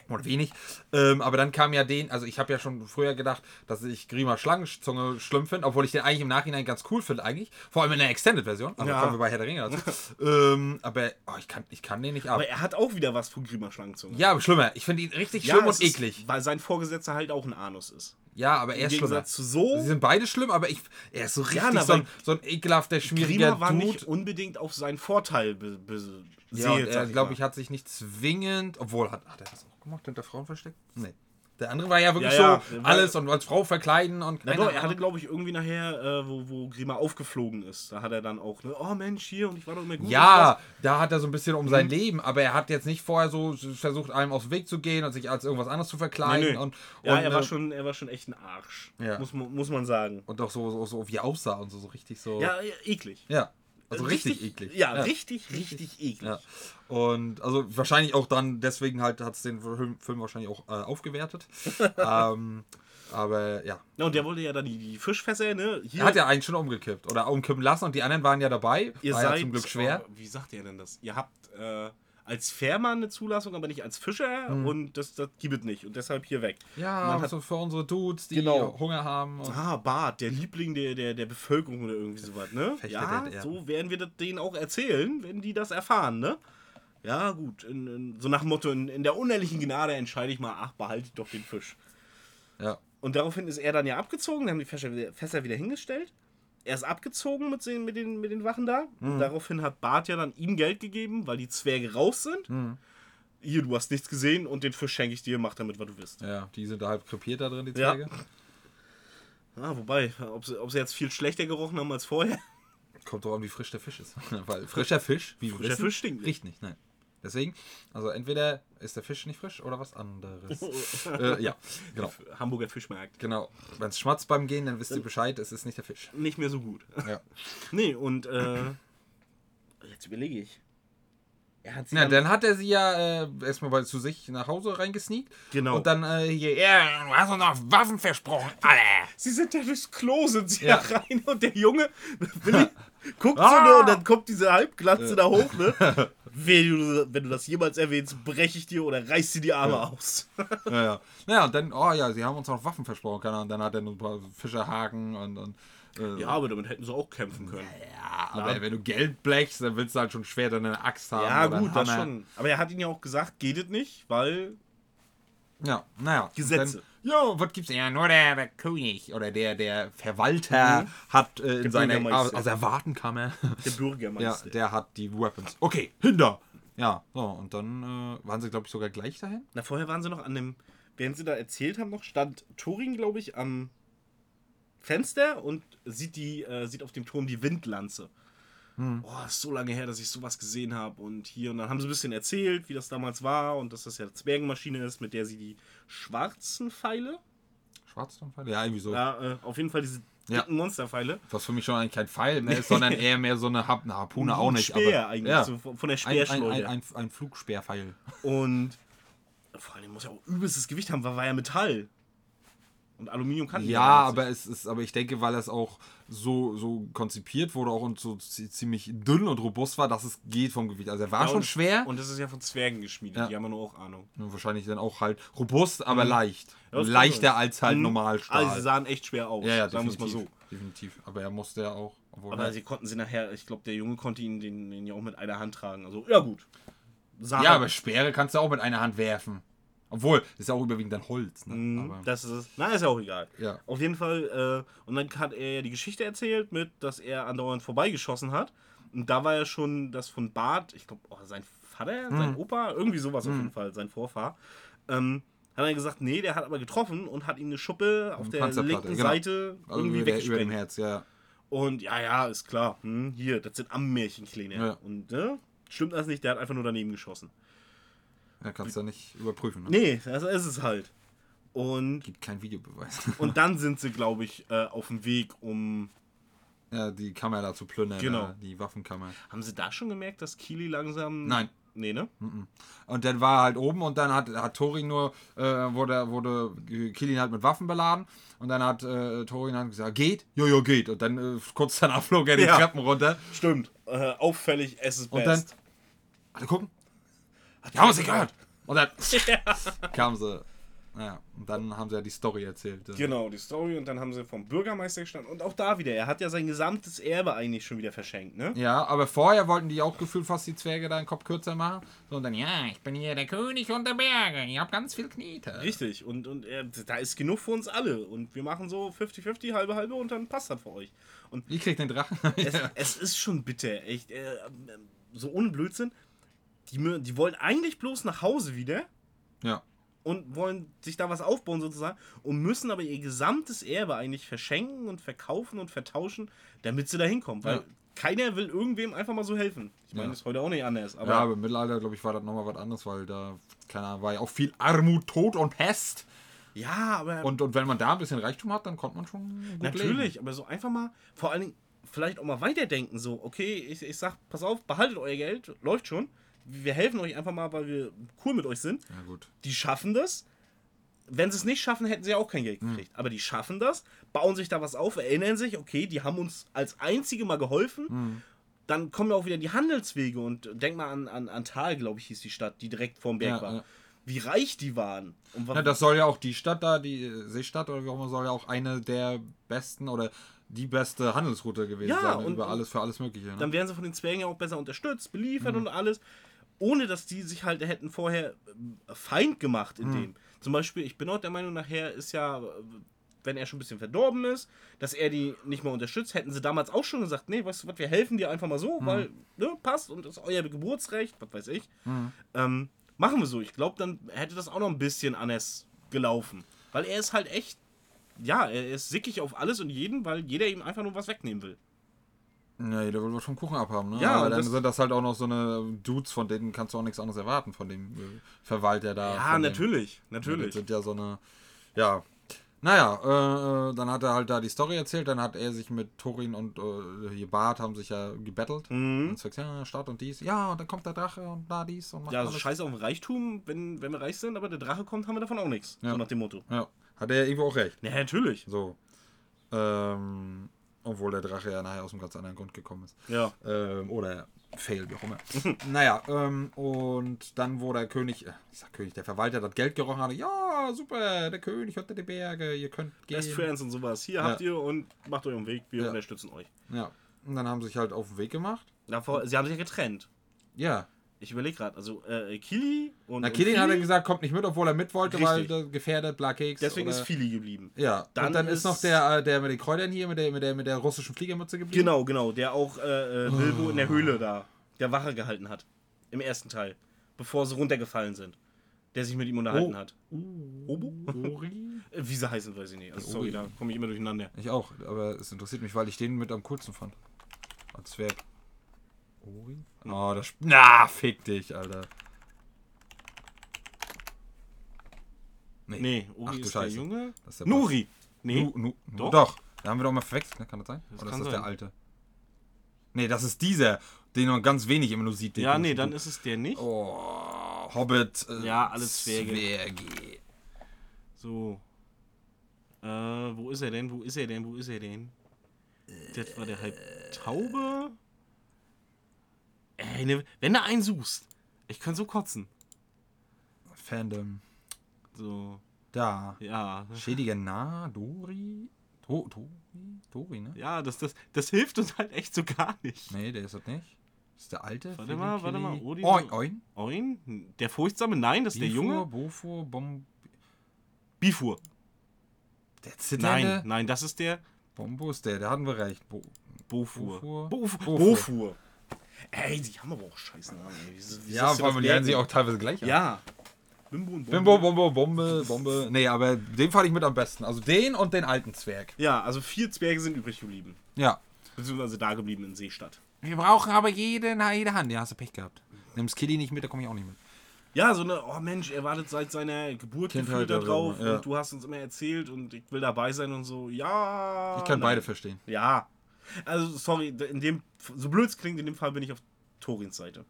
Oder wenig. Ähm, aber dann kam ja den, also ich habe ja schon früher gedacht, dass ich Grima Schlangenzunge schlimm finde, obwohl ich den eigentlich im Nachhinein ganz cool finde, eigentlich. Vor allem in der Extended-Version. Also Ja. kommen wir bei Herr der Ringe dazu. ähm, aber oh, ich, kann, ich kann den nicht ab. Aber er hat auch wieder was von Grima Schlangenzunge. Ja, aber schlimmer. Ich finde ihn richtig schlimm es und ist, eklig. Weil sein Vorgesetzter halt auch ein Anus ist. Ja, aber er ist schlimmer. Zu so. Sie sind beide schlimm, aber ich, er ist so richtig na, so, ein, so ein ekelhafter, schmieriger Grima war Dude. nicht unbedingt auf seinen Vorteil be be ja, er, glaube ich, hat sich nicht zwingend, obwohl, hat, hat er das auch gemacht, hinter Frauen versteckt? Nee. Der andere war ja wirklich Ja, ja, so, alles und als Frau verkleiden und Na keine doch, er hatte, glaube ich, irgendwie nachher, äh, wo, wo Grima aufgeflogen ist, da hat er dann auch, ne, oh Mensch, hier und ich war doch immer gut. Ja, da hat er so ein bisschen um Mhm. sein Leben, aber er hat jetzt nicht vorher so versucht, einem aus dem Weg zu gehen und sich als irgendwas anderes zu verkleiden Nee, nee. und, ja, und, er war, äh, schon, er war schon echt ein Arsch. Ja. Muss, man- muss man sagen. und auch so, so, so wie er aussah und so, so richtig so. Ja, ja, eklig. Ja. Also richtig, eklig. Ja, richtig, richtig eklig. Ja. Und also wahrscheinlich auch dann, deswegen halt hat es den Film, wahrscheinlich auch äh, aufgewertet. (laughs) ähm, aber ja. Na, und der wollte ja dann die, die Fischfässer, ne? Hier, Er hat ja eigentlich schon umgekippt oder umkippen lassen und die anderen waren ja dabei. ihr War seid, ja zum Glück schwer. Oh, wie sagt ihr denn das? Ihr habt äh, als Fährmann eine Zulassung, aber nicht als Fischer Hm. und das, das gibt es nicht und deshalb hier weg. Ja, Man hat- so für unsere Dudes, die Genau. Hunger haben. Ah, Bart, der Liebling der, der, der Bevölkerung oder irgendwie sowas, ne? Fechter ja. so werden wir das denen auch erzählen, wenn die das erfahren, ne? Ja, gut. In, in, so nach dem Motto, in, in der unehrlichen Gnade entscheide ich mal, ach, behalte doch den Fisch. ja. Und daraufhin ist er dann ja abgezogen, dann haben die Fässer wieder, Fässer wieder hingestellt. Er ist abgezogen mit den, mit den, mit den Wachen da. Mhm. Daraufhin hat Bart ja dann ihm Geld gegeben, weil die Zwerge raus sind. Mhm. Hier, du hast nichts gesehen und den Fisch schenke ich dir, mach damit, was du willst. ja, die sind da halb krepiert da drin, die Ja. Zwerge. Ah, wobei, ob sie, ob sie jetzt viel schlechter gerochen haben als vorher. Kommt drauf an, wie frisch der Fisch ist. (laughs) Weil frischer Fisch, wie Frischer wissen, Fisch stinkt nicht. riecht nicht. Nein. Deswegen, also entweder ist der Fisch nicht frisch oder was anderes. (laughs) äh, ja, genau. Hamburger Fischmarkt. Genau. Wenn es schmatzt beim Gehen, dann wisst ihr Bescheid, es ist nicht der Fisch. Nicht mehr so gut. Ja. (laughs) Nee, und äh, (clears throat) jetzt überlege ich. Er hat sie Ja, dann, dann hat er sie ja äh, erstmal bei zu sich nach Hause reingesneakt. Genau. Und dann äh, hier, ja, du hast uns noch Waffen versprochen, alle. Sie sind ja durchs Klo, sind sie Ja. ja rein und der Junge Willi, (laughs) guckt so Ah. ne, und dann kommt diese Halbglatze da hoch, ne? (laughs) Wenn du, wenn du das jemals erwähnst, breche ich dir oder reiß dir die Arme aus. Ja, ja. Naja, und dann, oh ja, sie haben uns noch Waffen versprochen. keine Ahnung. Und dann hat er noch ein paar Fischerhaken und. und äh, Ja, aber damit hätten sie auch kämpfen können. ja, aber wenn du Geld blechst, dann willst du halt schon schwer deine Axt haben. Ja, gut, das schon. Aber er hat ihnen ja auch gesagt, geht es nicht, weil Ja, naja. Gesetze. Jo, was gibt's? Ja, nur der, der König oder der, der Verwalter Mhm. hat äh, in seiner Bürgermeister. aus der Wartenkammer. Der (laughs) ja, Bürgermeister. der hat die Weapons. Okay, hinter. Ja, so, und dann äh, waren sie, glaube ich, sogar gleich dahin. Na, vorher waren sie noch an dem, während sie da erzählt haben, noch stand Thorin, glaube ich, am Fenster und sieht die, äh, sieht auf dem Turm die Windlanze. Boah, ist so lange her, dass ich sowas gesehen habe. Und hier, und dann haben sie ein bisschen erzählt, wie das damals war und dass das ja Zwergenmaschine ist, mit der sie die schwarzen Pfeile, Schwarztonpfeil? Ja, irgendwie so. ja, äh, auf jeden Fall diese Ja. dicken Monsterpfeile. Was für mich schon eigentlich kein Pfeil mehr ist, sondern (laughs) eher mehr so eine, Hap eine Harpune auch Ein nicht. Speer aber, eigentlich, Ja, so von der ein, ein, ein, Speerschleuder. ein, ein Flugspeerpfeil. Und vor allem muss ja auch übelstes Gewicht haben, weil war ja Metall. Und Aluminium kann Ja, aber es ist, aber ich denke, weil es auch so, so konzipiert wurde auch und so zi- ziemlich dünn und robust war, dass es geht vom Gewicht. Also er war Ja, schon und- schwer. Und das ist ja von Zwergen geschmiedet, Ja. die haben ja nur auch Ahnung. Und wahrscheinlich dann auch halt robust, aber leicht. Mhm. Ja, das kann Leichter sein. als halt Mhm. Normalstahl. Also sie sahen echt schwer aus, ja, ja, sagen wir es definitiv. mal so. Definitiv. Aber er musste ja auch. Aber er- sie konnten sie nachher, ich glaube, der Junge konnte ihn den, den ja auch mit einer Hand tragen. Also, ja gut. Sah ja, aber Speere kannst du auch mit einer Hand werfen. Obwohl, das ist ja auch überwiegend dann Holz. Ne? Mhm, das ist es. Na, ist ja auch egal. ja. Auf jeden Fall, äh, und dann hat er ja die Geschichte erzählt, mit, dass er andauernd vorbeigeschossen hat. Und da war ja schon das von Bart, ich glaube, oh, sein Vater, Mhm. sein Opa, irgendwie sowas auf jeden Fall, sein Vorfahr. Ähm, hat er gesagt, nee, der hat aber getroffen und hat ihm eine Schuppe auf der linken genau. Seite Also irgendwie über, der, über dem weggesprengt. Herz, ja. Und ja, ja, ist klar. Hm, hier, das sind Ammärchenkleine. Ja. Und ne, stimmt das nicht, der hat einfach nur daneben geschossen. Ja, kannst du ja nicht überprüfen. Ne? Nee, das ist es halt. Und, Gibt keinen Videobeweis. und dann (laughs) sind sie, glaube ich, äh, auf dem Weg, um. ja, die Kammer da zu plündern. Genau. da, die Waffenkammer. Haben sie da schon gemerkt, dass Kili langsam. Nein. Nee, ne? Und dann war er halt oben und dann hat, hat Thorin nur, äh, wurde, wurde Killin halt mit Waffen beladen und dann hat äh, Thorin halt gesagt, geht? Jojo, geht. Und dann äh, kurz danach flog er die Ja. Treppen runter. Stimmt. Äh, auffällig, es ist Und best. Alle gucken. Die haben nicht gehört. Und dann (laughs) kamen sie. Naja, und dann haben sie ja die Story erzählt. äh. Genau, die Story. Und dann haben sie vom Bürgermeister gestanden. Und auch da wieder, er hat ja sein gesamtes Erbe eigentlich schon wieder verschenkt, ne? Ja, aber vorher wollten die auch gefühlt fast die Zwerge da den Kopf kürzer machen. So, und dann, ja, ich bin hier der König unter Berge. Ich hab ganz viel Knete. Richtig. Und, und er, da ist genug für uns alle. Und wir machen so 50-50, halbe, halbe und dann passt das für euch. Und Ich krieg den Drachen. es, (laughs) es ist schon bitter, echt. Äh, so ohne Blödsinn. Die, die wollen eigentlich bloß nach Hause wieder ja. und wollen sich da was aufbauen sozusagen und müssen aber ihr gesamtes Erbe eigentlich verschenken und verkaufen und vertauschen, damit sie da hinkommen. Weil Ja. keiner will irgendwem einfach mal so helfen. Ich meine, Ja. das ist heute auch nicht anders. Aber ja, aber im Mittelalter, glaube ich, war das nochmal was anderes, weil da, keine Ahnung, war ja auch viel Armut, Tod und Pest. ja, aber Und, und wenn man da ein bisschen Reichtum hat, dann konnte man schon gut natürlich, aber so einfach mal, vor allen Dingen, vielleicht auch mal weiterdenken. So, okay, ich, ich sag, pass auf, behaltet euer Geld, läuft schon. Wir helfen euch einfach mal, weil wir cool mit euch sind. Ja, gut. die schaffen das. Wenn sie es nicht schaffen, hätten sie auch kein Geld gekriegt. Aber die schaffen das, bauen sich da was auf, erinnern sich, okay, die haben uns als einzige mal geholfen. Dann kommen ja auch wieder die Handelswege und denk mal an, an, an Tal, glaube ich, hieß die Stadt, die direkt vorm Berg Ja, war. ja. Wie reich die waren. Ja, das soll ja auch die Stadt da, die äh, Seestadt oder wie auch immer, soll ja auch eine der besten oder die beste Handelsroute gewesen Ja, sein. und- über alles für alles Mögliche. Ne? dann werden sie von den Zwergen ja auch besser unterstützt, beliefert Mhm. und alles. Ohne dass die sich halt hätten vorher ähm, Feind gemacht Mhm. in dem. Zum Beispiel, ich bin auch der Meinung, nachher ist ja, äh, wenn er schon ein bisschen verdorben ist, dass er die nicht mehr unterstützt, hätten sie damals auch schon gesagt, nee, weißt du was, wir helfen dir einfach mal so, Mhm. weil, ne, passt und das ist euer Geburtsrecht, was weiß ich. Ähm, machen wir so. Ich glaube, dann hätte das auch noch ein bisschen anders gelaufen. Weil er ist halt echt, ja, er ist sickig auf alles und jeden, weil jeder ihm einfach nur was wegnehmen will. Ja, jeder will was vom Kuchen abhaben, ne? Ja, Aber dann das- sind das halt auch noch so eine Dudes, von denen kannst du auch nichts anderes erwarten, von dem äh, Verwalter da. Ja, von dem- natürlich, natürlich. Sind ja so eine. Ja. Naja, äh, äh, dann hat er halt da die Story erzählt, dann hat er sich mit Thorin und äh, hier Bart haben sich ja gebettelt. Mhm. Und sagt, ja, Stadt und dies. Ja, und dann kommt der Drache und da dies und macht Ja, also alles. scheiße auf den Reichtum, wenn, wenn wir reich sind, aber der Drache kommt, haben wir davon auch nichts. Ja. So nach dem Motto. Ja, hat er irgendwo auch recht. Ja, natürlich. So. Ähm, obwohl der Drache ja nachher aus einem ganz anderen Grund gekommen ist. Ja. Ähm, oder Fail, wie auch immer. naja, ähm, und dann, wo der König, äh, ich sag König, der Verwalter das Geld gerochen hatte, ja, super, der König unter die Berge, ihr könnt gehen. Best Friends und sowas. Hier Ja. habt ihr und macht euren Weg, wir Ja. unterstützen euch. Ja, und dann haben sie sich halt auf den Weg gemacht. Davor, sie haben sich ja getrennt. Ja, Ich überlege gerade, also äh, Kili und. Na, Killing hat er gesagt, kommt nicht mit, obwohl er mit wollte, weil Richtig. der gefährdet, Black Keks. Deswegen oder, ist Fili geblieben. Ja, Dann und dann ist, ist- noch der, äh, der mit den Kräutern hier, mit der, mit der, mit der russischen Fliegermütze geblieben. Genau, genau, der auch äh, äh, Bilbo in der Höhle da, der Wache gehalten hat. Im ersten Teil. Bevor sie runtergefallen sind. Der sich mit ihm unterhalten Oh. hat. Obo? Ori? (laughs) Äh, Wie sie heißen, weiß ich nicht. Also, sorry, da komme ich immer durcheinander. Ich auch, aber es interessiert mich, weil ich den mit am coolsten fand. Als Zwerg. Ori? Oh, das. Na, fick dich, Alter. Nee, Uri Ach du ist Scheiße. der Junge. Das ist der Nuri. Nee. Nu, nu, Doch. doch. Da haben wir doch mal verwechselt, ne? Kann das sein? Das Oder kann ist das sein. der alte? Nee, das ist dieser, den man ganz wenig immer nur sieht. den Ja, nee, dann ist es der nicht. Oh, Hobbit. Äh, Ja, alle Zwerge. Zwerge. So. Äh, wo ist er denn? Wo ist er denn? Wo ist er denn? Das war der halb Taube. Ey, ne, wenn du einen suchst. Ich kann so kotzen. Fandom. So, Da. ja. Schädiger Na, Dori? Do, Dori? Dori, ne? Ja, das, das, das hilft uns halt echt so gar nicht. Nee, der ist das nicht. Das ist der alte. Warte mal, warte mal, Odin. Oin, Oin. Oin? Der Furchtsame? Nein, das ist der Bifur, Junge. Bofur, Bom... Bifur. Der zitternde. Nein, nein, das ist der Bombo ist der, der hatten wir recht. Bo Bofur. Bofur. Bofur. Bofur. Bofur. Ey, die haben aber auch scheiß Namen. Ey. Ja, vor allem, die merken? sich auch teilweise gleich an. Ja. Bimbo und Bimbo, Bombo, Bombe, Bombe. Nee, aber den fand ich mit am besten. Also den und den alten Zwerg. Ja, also vier Zwerge sind übrig geblieben. Ja. Beziehungsweise da geblieben in Seestadt. Wir brauchen aber jede, jede Hand. Ja, hast du Pech gehabt. Nimmst Kitty nicht mit, da komme ich auch nicht mit. Ja, so eine, oh Mensch, er wartet seit seiner Geburt Kindheit da drauf ja. und du hast uns immer erzählt und ich will dabei sein und so. Ja. Ich kann nein. beide verstehen. Ja. Also, sorry, in dem, so blöd es klingt, in dem Fall bin ich auf Torins Seite.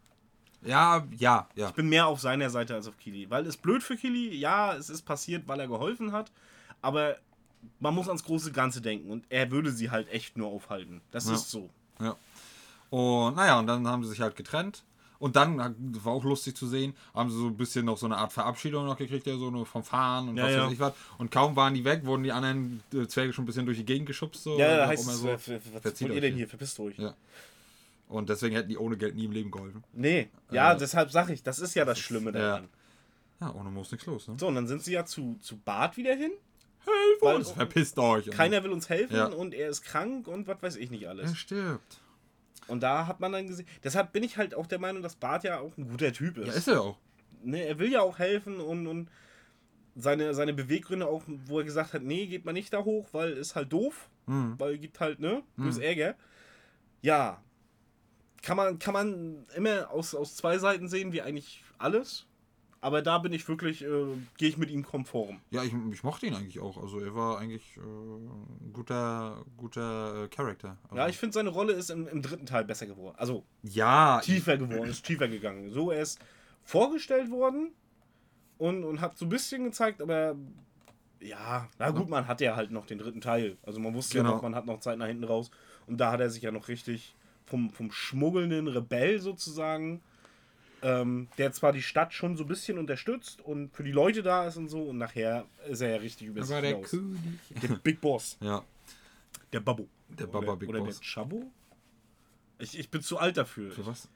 Ja, ja, ja. Ich bin mehr auf seiner Seite als auf Kili. Weil es blöd für Kili, ja, es ist passiert, weil er geholfen hat, aber man muss ans große Ganze denken und er würde sie halt echt nur aufhalten. Das Ja. ist so. Ja. Und naja, und dann haben sie sich halt getrennt. Und dann war auch lustig zu sehen, haben sie so ein bisschen noch so eine Art Verabschiedung noch gekriegt, ja, so nur vom Fahren und Ja, was ja. weiß ich was. Und kaum waren die weg, wurden die anderen äh, Zwerge schon ein bisschen durch die Gegend geschubst. So, Ja, da heißt es, so. äh, was verzieht wollt ihr denn hier. Verpisst euch. Ja. Und deswegen hätten die ohne Geld nie im Leben geholfen. Nee, ja, Äh, deshalb sag ich, das ist ja das Schlimme daran. Ja, ohne muss nichts los, ne? So, und dann sind sie ja zu, zu Bart wieder hin. Hilf uns, verpisst euch. Keiner will uns helfen und er ist krank und was weiß ich nicht alles. Er stirbt. Und da hat man dann gesehen. Deshalb bin ich halt auch der Meinung, dass Bart ja auch ein guter Typ ist. Ja, ist er auch. ne, er will ja auch helfen und, und seine, seine Beweggründe auch, wo er gesagt hat, nee, geht man nicht da hoch, weil ist halt doof, Hm. weil gibt halt, ne, bloß Ärger. Ja, kann man, kann man immer aus, aus zwei Seiten sehen, wie eigentlich alles. Aber da bin ich wirklich, äh, gehe ich mit ihm konform. Ja, ich, ich mochte ihn eigentlich auch. Also er war eigentlich äh, ein guter, guter äh, Charakter. Also, Ja, ich finde, seine Rolle ist im, im dritten Teil besser geworden. Also ja, tiefer geworden, (laughs) ist tiefer gegangen. So, er ist vorgestellt worden und, und hat so ein bisschen gezeigt, aber ja, na gut, man hat ja halt noch den dritten Teil. Also man wusste Genau. ja noch, man hat noch Zeit nach hinten raus. Und da hat er sich ja noch richtig vom, vom schmuggelnden Rebell sozusagen, ähm, der zwar die Stadt schon so ein bisschen unterstützt und für die Leute da ist und so, und nachher ist er ja richtig über er sich der hinaus. König. Der Big Boss. Ja, Der Babbo. Der Baba oder, Big oder Boss. der Chabo? Ich, ich bin zu alt dafür. für was?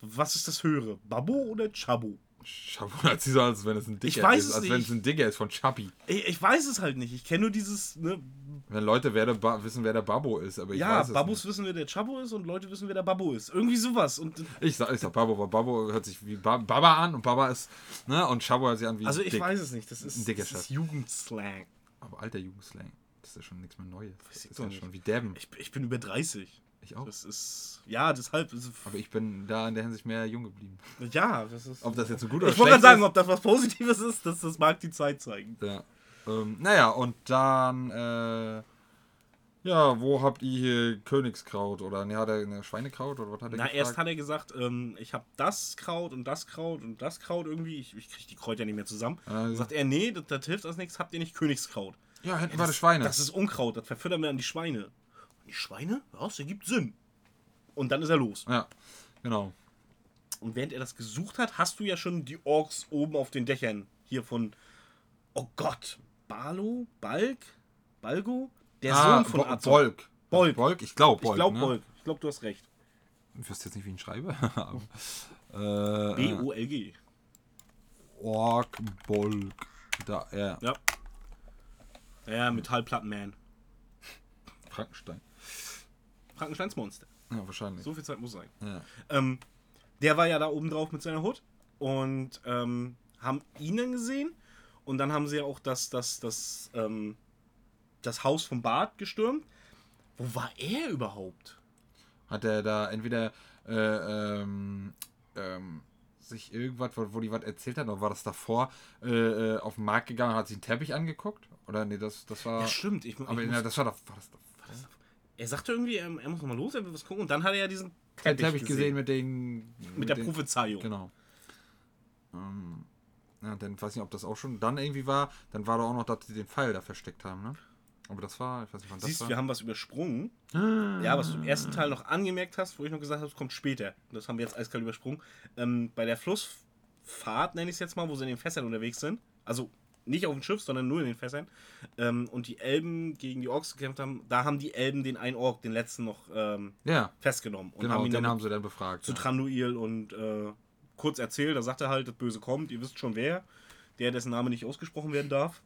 Was ist das höhere? Babbo oder Chabo? Chabo sich so, als wenn es ein Dicker weiß ist. Als wenn nicht. es ein Dicker ist von Chubby. Ich, ich weiß es halt nicht. Ich kenne nur dieses, ne? Wenn Leute wer wissen, wer der Babbo ist, aber ich ja, weiß es Babus wissen, wer der Chabo ist und Leute wissen, wer der Babbo ist. Irgendwie sowas. Und nicht. Ich sag, ich sag Babbo, weil Babbo hört sich wie ba Baba an und Baba ist, ne, und Chabo hört sich an wie also ich dick. weiß es nicht. Das ist, Ein das ist. Jugendslang. Aber alter Jugendslang, das ist ja schon nichts mehr Neues. Das ist ja nicht. schon wie Deben. Ich, ich bin über 30. Ich auch. Das ist. Ja, deshalb. Ist, Aber ich bin da in der Hinsicht mehr jung geblieben. ja, das ist. Ob das jetzt ein guter oder ich wollte gerade sagen, ob das was Positives ist, das, das mag die Zeit zeigen. Ja. Ähm, naja, und dann, äh, ja, wo habt ihr hier Königskraut? Oder, ne, hat er eine Schweinekraut oder was hat er Na, gefragt? erst hat er gesagt, ähm, ich habe das Kraut und das Kraut und das Kraut irgendwie. Ich, ich kriege die Kräuter nicht mehr zusammen. Dann sagt er, nee, das, das hilft uns nichts, habt ihr nicht Königskraut. ja, hinten war das Schweine. Das ist Unkraut, das verfüttern wir an die Schweine. Und die Schweine? Ja, das ergibt Sinn. Und dann ist er los. ja, genau. Und während er das gesucht hat, hast du ja schon die Orks oben auf den Dächern hier von, oh Gott, Balo, Balk, Balgo? Der Sohn von Bo-. Bolk. Bolk. Bolk? Ich glaube Ich Bolk. glaube ne? Bolk. Ich glaube, du hast recht. Ich wüsste jetzt nicht, wie ich ihn schreibe. (laughs) Aber, Äh, B-O-L-G. Ork Bolk. Da, ja. Ja. Ja, Metallplattenman. Frankenstein. Frankensteins Monster. Ja, wahrscheinlich. So viel Zeit muss sein. Ja. Ähm, der war ja da oben drauf mit seiner Hut und ähm, haben ihn dann gesehen und dann haben sie ja auch das, das, das, ähm, das Haus vom Bart gestürmt. Wo war er überhaupt? Hat er da entweder äh, ähm, ähm, sich irgendwas, wo, wo die was erzählt hat, oder war das davor äh, äh, auf den Markt gegangen und hat sich einen Teppich angeguckt? Oder nee, das, das war. Ja, stimmt. Ich, ich aber muss, na, das war doch. War das doch war das er sagte irgendwie, er, er muss noch mal los, er will was gucken und dann hat er ja diesen Teppich, Teppich gesehen mit den. mit der den, Prophezeiung. Genau. Ähm, ja, dann weiß nicht, ob das auch schon dann irgendwie war. Dann war da auch noch, dass sie den Pfeil da versteckt haben, ne? Aber das war, ich weiß nicht, wann das Siehst, war. wir haben was übersprungen. Ja, was du im ersten Teil noch angemerkt hast, wo ich noch gesagt habe, es kommt später. Das haben wir jetzt eiskalt übersprungen. Ähm, bei der Flussfahrt, nenne ich es jetzt mal, wo sie in den Fässern unterwegs sind. Also nicht auf dem Schiff, sondern nur in den Fässern. Ähm, und die Elben gegen die Orks gekämpft haben. Da haben die Elben den einen Ork, den letzten, noch ähm, ja, festgenommen. Und genau, haben ihn den haben sie dann befragt. zu ja. Tranduil und äh, kurz erzählt. Da sagt er halt, das Böse kommt. Ihr wisst schon wer. Der, dessen Name nicht ausgesprochen werden darf.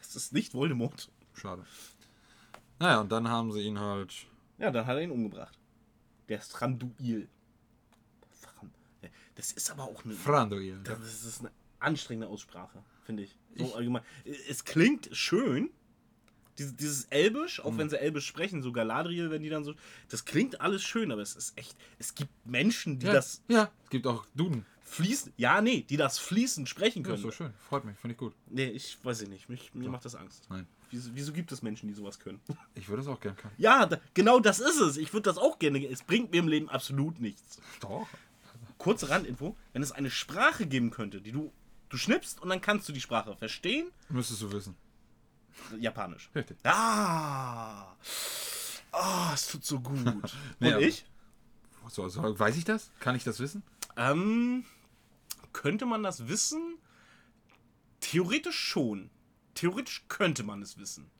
Es (laughs) ist nicht Voldemort. Schade. Naja, und dann haben sie ihn halt. Ja, dann hat er ihn umgebracht. Der Stranduil. Das ist aber auch eine. Franduil. Das ist eine anstrengende Aussprache, finde ich. So allgemein. Es klingt schön. Dieses, Elbisch, auch wenn sie Elbisch sprechen, so Galadriel, wenn die dann so. Das klingt alles schön, aber es ist echt. Es gibt Menschen, die Ja, das ja, es gibt auch Duden. Fließen. Ja, nee, die das fließend sprechen Ja, können. ist so schön. Freut mich, finde ich gut. nee, ich weiß ich nicht. Mich, mir macht das Angst. Nein. Wieso, wieso gibt es Menschen, die sowas können? (laughs) Ich würde es auch gerne können. Ja, da, genau das ist es. Ich würde das auch gerne. Es bringt mir im Leben absolut nichts. Doch. kurze Randinfo, wenn es eine Sprache geben könnte, die du, du schnippst und dann kannst du die Sprache verstehen, Müsstest du wissen. Japanisch. Richtig. Ah, ah, es tut so gut. (laughs) Und Nee, aber- ich? So, so, weiß ich das? Kann ich das wissen? Ähm, könnte man das wissen? Theoretisch schon. Theoretisch könnte man es wissen.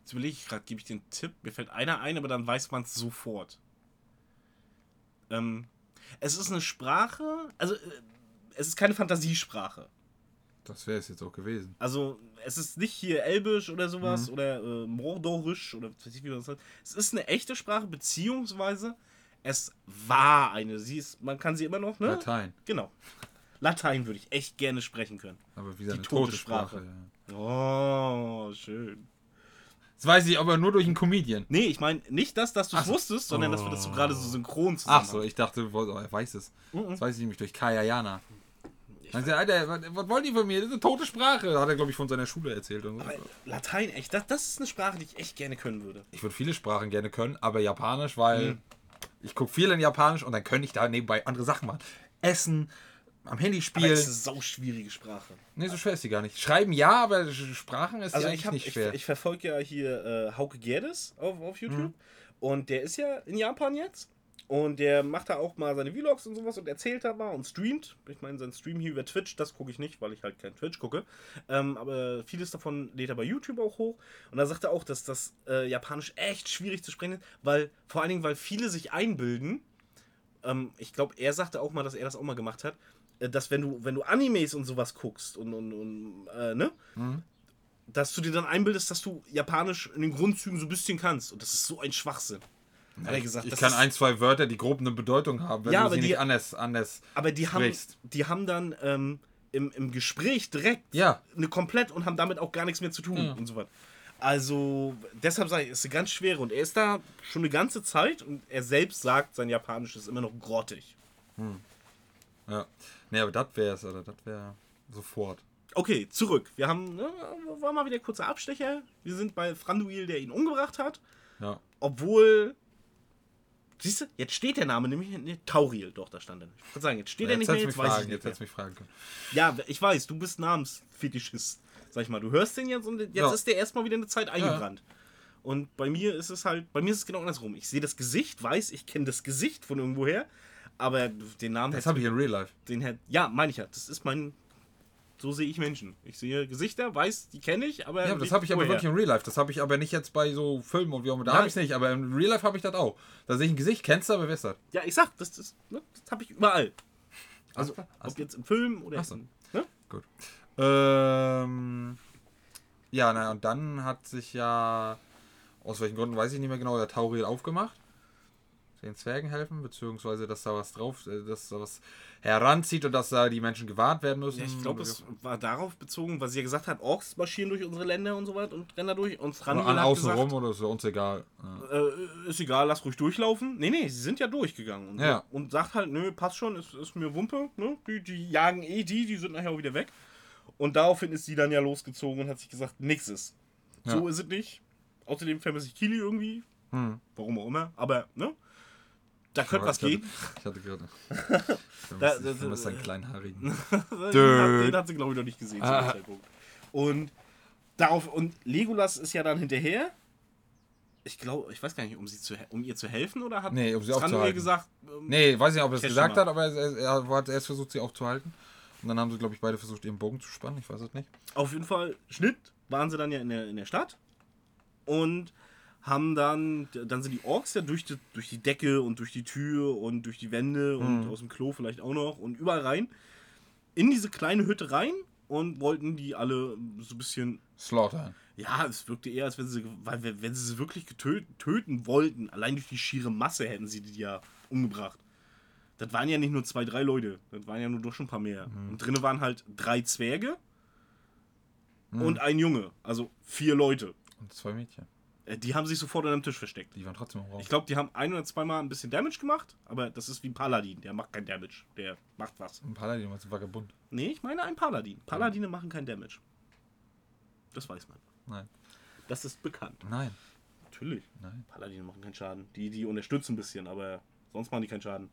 Jetzt überlege ich gerade, gebe ich den Tipp? Mir fällt einer ein, aber dann weiß man es sofort. Ähm, es ist eine Sprache, also äh, es ist keine Fantasiesprache. Das wäre es jetzt auch gewesen. Also es ist nicht hier Elbisch oder sowas oder äh, Mordorisch oder was weiß ich, wie man das sagt. Es ist eine echte Sprache, beziehungsweise es war eine. Sie ist, man kann sie immer noch, ne? Latein. Genau. Latein würde ich echt gerne sprechen können. Aber wie eine tote tote Sprache. Sprache. ja. Oh, schön. Das weiß ich aber nur durch einen Comedian. Nee, ich meine nicht das, dass du es Ach so. wusstest, sondern dass wir das so gerade so synchron Ach zusammen so, ich dachte, oh, er weiß es. Mhm. Das weiß ich nämlich durch Kaya Jana. Er, Alter, was, was wollen die von mir? Das ist eine tote Sprache. Hat er, glaube ich, von seiner Schule erzählt. Und so. Latein, echt, das, das ist eine Sprache, die ich echt gerne können würde. Ich würde viele Sprachen gerne können, aber Japanisch, weil Mhm. Ich gucke viel in Japanisch und dann könnte ich da nebenbei andere Sachen machen. Essen, am Handy Aber spielen. es ist eine sauschwierige Sprache. Nee, so schwer ist sie gar nicht. Schreiben ja, aber Sprachen ist Also ja ich, eigentlich hab, nicht ich, schwer. ich verfolge ja hier äh, Hauke Gerdes auf, auf YouTube Mhm. und der ist ja in Japan jetzt und der macht da auch mal seine Vlogs und sowas und erzählt da mal und streamt. Ich meine, sein Stream hier über Twitch, das gucke ich nicht, weil ich halt kein Twitch gucke. Ähm, aber vieles davon lädt er bei YouTube auch hoch und da sagt er auch, dass das äh, Japanisch echt schwierig zu sprechen ist, weil vor allen Dingen, weil viele sich einbilden, ähm, ich glaube, er sagte auch mal, dass er das auch mal gemacht hat, äh, dass wenn du, wenn du Animes und sowas guckst und, und, und äh, ne? Mhm. Dass du dir dann einbildest, dass du Japanisch in den Grundzügen so ein bisschen kannst. Und das ist so ein Schwachsinn. Hat er gesagt, ich das kann ein, zwei Wörter, die grob eine Bedeutung haben, wenn Ja, du sie die- nicht anders, anders Aber die haben, sprichst. die haben dann ähm, im, im Gespräch direkt Ja. eine komplett und haben damit auch gar nichts mehr zu tun und so weiter. Also, deshalb sage ich, es ist eine ganz schwere. Und er ist da schon eine ganze Zeit und er selbst sagt, sein Japanisch ist immer noch grottig. Ja. Nee, aber das wär's, oder? Das wäre sofort. Okay, zurück. Wir haben, ne, war mal wieder kurzer Abstecher. Wir sind bei Franduil, der ihn umgebracht hat. Ja. Obwohl. Siehst du, jetzt steht der Name nämlich. Ne, Tauriel, doch, da stand er. Ich würde sagen, jetzt steht er Jetzt nicht mehr, jetzt mich weiß fragen, ich jetzt nicht hättest du mich fragen können. mehr. Ja, ich weiß, du bist Namensfetischist. Sag ich mal, du hörst den jetzt und jetzt Ja. ist der erstmal wieder eine Zeit eingebrannt. Und bei mir ist es halt, bei mir ist es genau andersrum. Ich sehe das Gesicht, weiß, ich kenne das Gesicht von irgendwoher, aber den Namen Das habe ich in Real Life. den hätte, ja, meine ich ja, das ist mein so sehe ich Menschen. Ich sehe Gesichter, weiß, die kenne ich, aber. Ja, das habe ich aber woher. wirklich im Real Life. Das habe ich aber nicht jetzt bei so Filmen und wie auch immer. Da habe ich es nicht, aber im Real Life habe ich das auch. Da sehe ich ein Gesicht, kennst du, aber wer ist das? Ja, ich sag, das, das, ne, das habe ich überall. Also, klar. ob jetzt im Film oder. Ach so. in- Ne? Gut. Ähm, ja, na und dann hat sich ja, aus welchen Gründen weiß ich nicht mehr genau, der Tauriel aufgemacht. Den Zwergen helfen, beziehungsweise dass da was drauf, äh, dass da was heranzieht und dass da die Menschen gewarnt werden müssen. Ja, ich glaube, es war darauf bezogen, weil sie ja gesagt hat, Orks marschieren durch unsere Länder und so weiter und rennen da durch. Und Thranduil an außen gesagt, rum oder ist uns egal. Ja. äh, ist egal, lass ruhig durchlaufen. Nee, nee, sie sind ja durchgegangen. Und. Ja. und sagt halt, nö, passt schon, ist, ist mir Wumpe. Ne? Die, die jagen eh die, die sind nachher auch wieder weg. Und daraufhin ist sie dann ja losgezogen und hat sich gesagt, nix ist. So ist es nicht. Außerdem vermisse ich Kili irgendwie. Hm. Warum auch immer. Aber, ne? Da könnte was gehen. Ich hatte gerade. (laughs) Da- Ich da- vermisse einen kleinen Haarigen. (laughs) den, hat, sie, glaube ich, noch nicht gesehen Ah. Und darauf, und Legolas ist ja dann hinterher. Ich glaube, ich weiß gar nicht, um, sie zu, um ihr zu helfen oder hat Nee, um sie aufzuhalten. gesagt, ähm, Nee, weiß nicht, ob er es gesagt hat, aber er, er, er hat erst versucht, sie aufzuhalten. Und dann haben sie, glaube ich, beide versucht, ihren Bogen zu spannen. Ich weiß es nicht. Auf jeden Fall, Schnitt, waren sie dann ja in der, in der Stadt und haben dann, dann sind die Orks ja durch die, durch die Decke und durch die Tür und durch die Wände und aus dem Klo vielleicht auch noch und überall rein, in diese kleine Hütte rein und wollten die alle so ein bisschen, Slaughter. ja, es wirkte eher, als wenn sie, weil wenn sie sie wirklich töten wollten, allein durch die schiere Masse hätten sie die ja umgebracht. Das waren ja nicht nur zwei, drei Leute, das waren ja nur doch schon ein paar mehr. Und drinnen waren halt drei Zwerge und ein Junge, also vier Leute. Und zwei Mädchen. Äh, Die haben sich sofort an einem Tisch versteckt. Die waren trotzdem im Raum. Ich glaube, die haben ein oder zweimal ein bisschen Damage gemacht, aber das ist wie ein Paladin. Der macht kein Damage. Der macht was. ein Paladin, was vagabund. Nee, ich meine ein Paladin. Paladine machen kein Damage. Das weiß man. Nein. Das ist bekannt. Nein. Natürlich. Nein. Paladine machen keinen Schaden. Die, die unterstützen ein bisschen, aber sonst machen die keinen Schaden.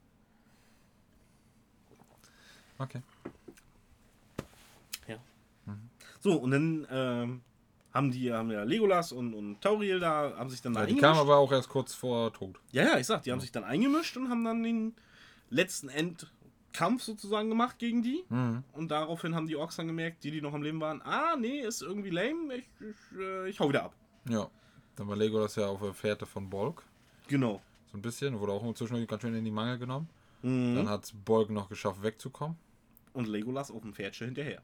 Okay. Ja. So, und dann ähm, haben die haben ja Legolas und, und Tauriel da, haben sich dann da Ja, die eingemischt. kam aber auch erst kurz vor Tod. Ja, ja, ich sag, die haben sich dann eingemischt und haben dann den letzten Endkampf sozusagen gemacht gegen die. Und daraufhin haben die Orks dann gemerkt, die, die noch am Leben waren, ah, nee, ist irgendwie lame, ich, ich, äh, ich hau wieder ab. Ja. Dann war Legolas ja auf der Fährte von Bolg. Genau. So ein bisschen. Wurde auch inzwischen ganz schön in die Mangel genommen. Mhm. Dann hat Bolg noch geschafft, wegzukommen. Und Legolas auf dem Pferdchen hinterher.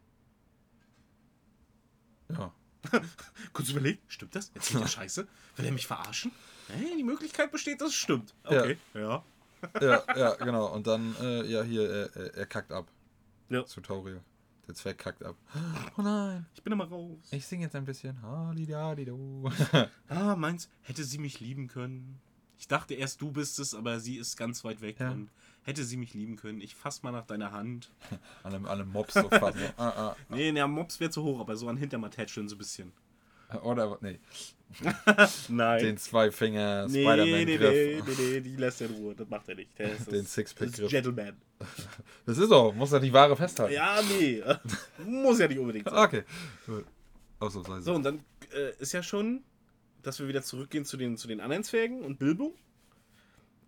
Ja. (laughs) Kurz überlegt, stimmt das? Jetzt ja Scheiße. Will er mich verarschen? Hey, die Möglichkeit besteht, dass es stimmt. Okay. Ja. Ja, ja, genau. Und dann, äh, ja, hier, er, er, kackt ab. Ja. Zu Tauriel. Der Zwerg kackt ab. (gasps) Oh nein. Ich bin immer raus. Ich singe jetzt ein bisschen. Halidadido. (laughs) Ah, meins, hätte sie mich lieben können. Ich dachte erst, du bist es, aber sie ist ganz weit weg. Ja. Und hätte sie mich lieben können. Ich fass mal nach deiner Hand. An einem, an einem Mobs so fast. So. (laughs) Ah, Nee, der Mops wäre zu hoch, aber so an hinterm tätscheln so ein bisschen. ah. Oder, nee. (laughs) Nein. Den Zweifinger nee, nee, nee, Spider-Man-Griff. nee, nee, die lässt er in Ruhe. Das macht er nicht. (laughs) Ist, Den das Sixpack-Griff. Gentleman. Das ist auch. Muss er die Ware festhalten. Ja, nee. Muss ja nicht unbedingt sein. Okay. Ausnahmsweise. So, und dann äh, ist ja schon, dass wir wieder zurückgehen zu den, zu den anderen Zwergen und Bilbo.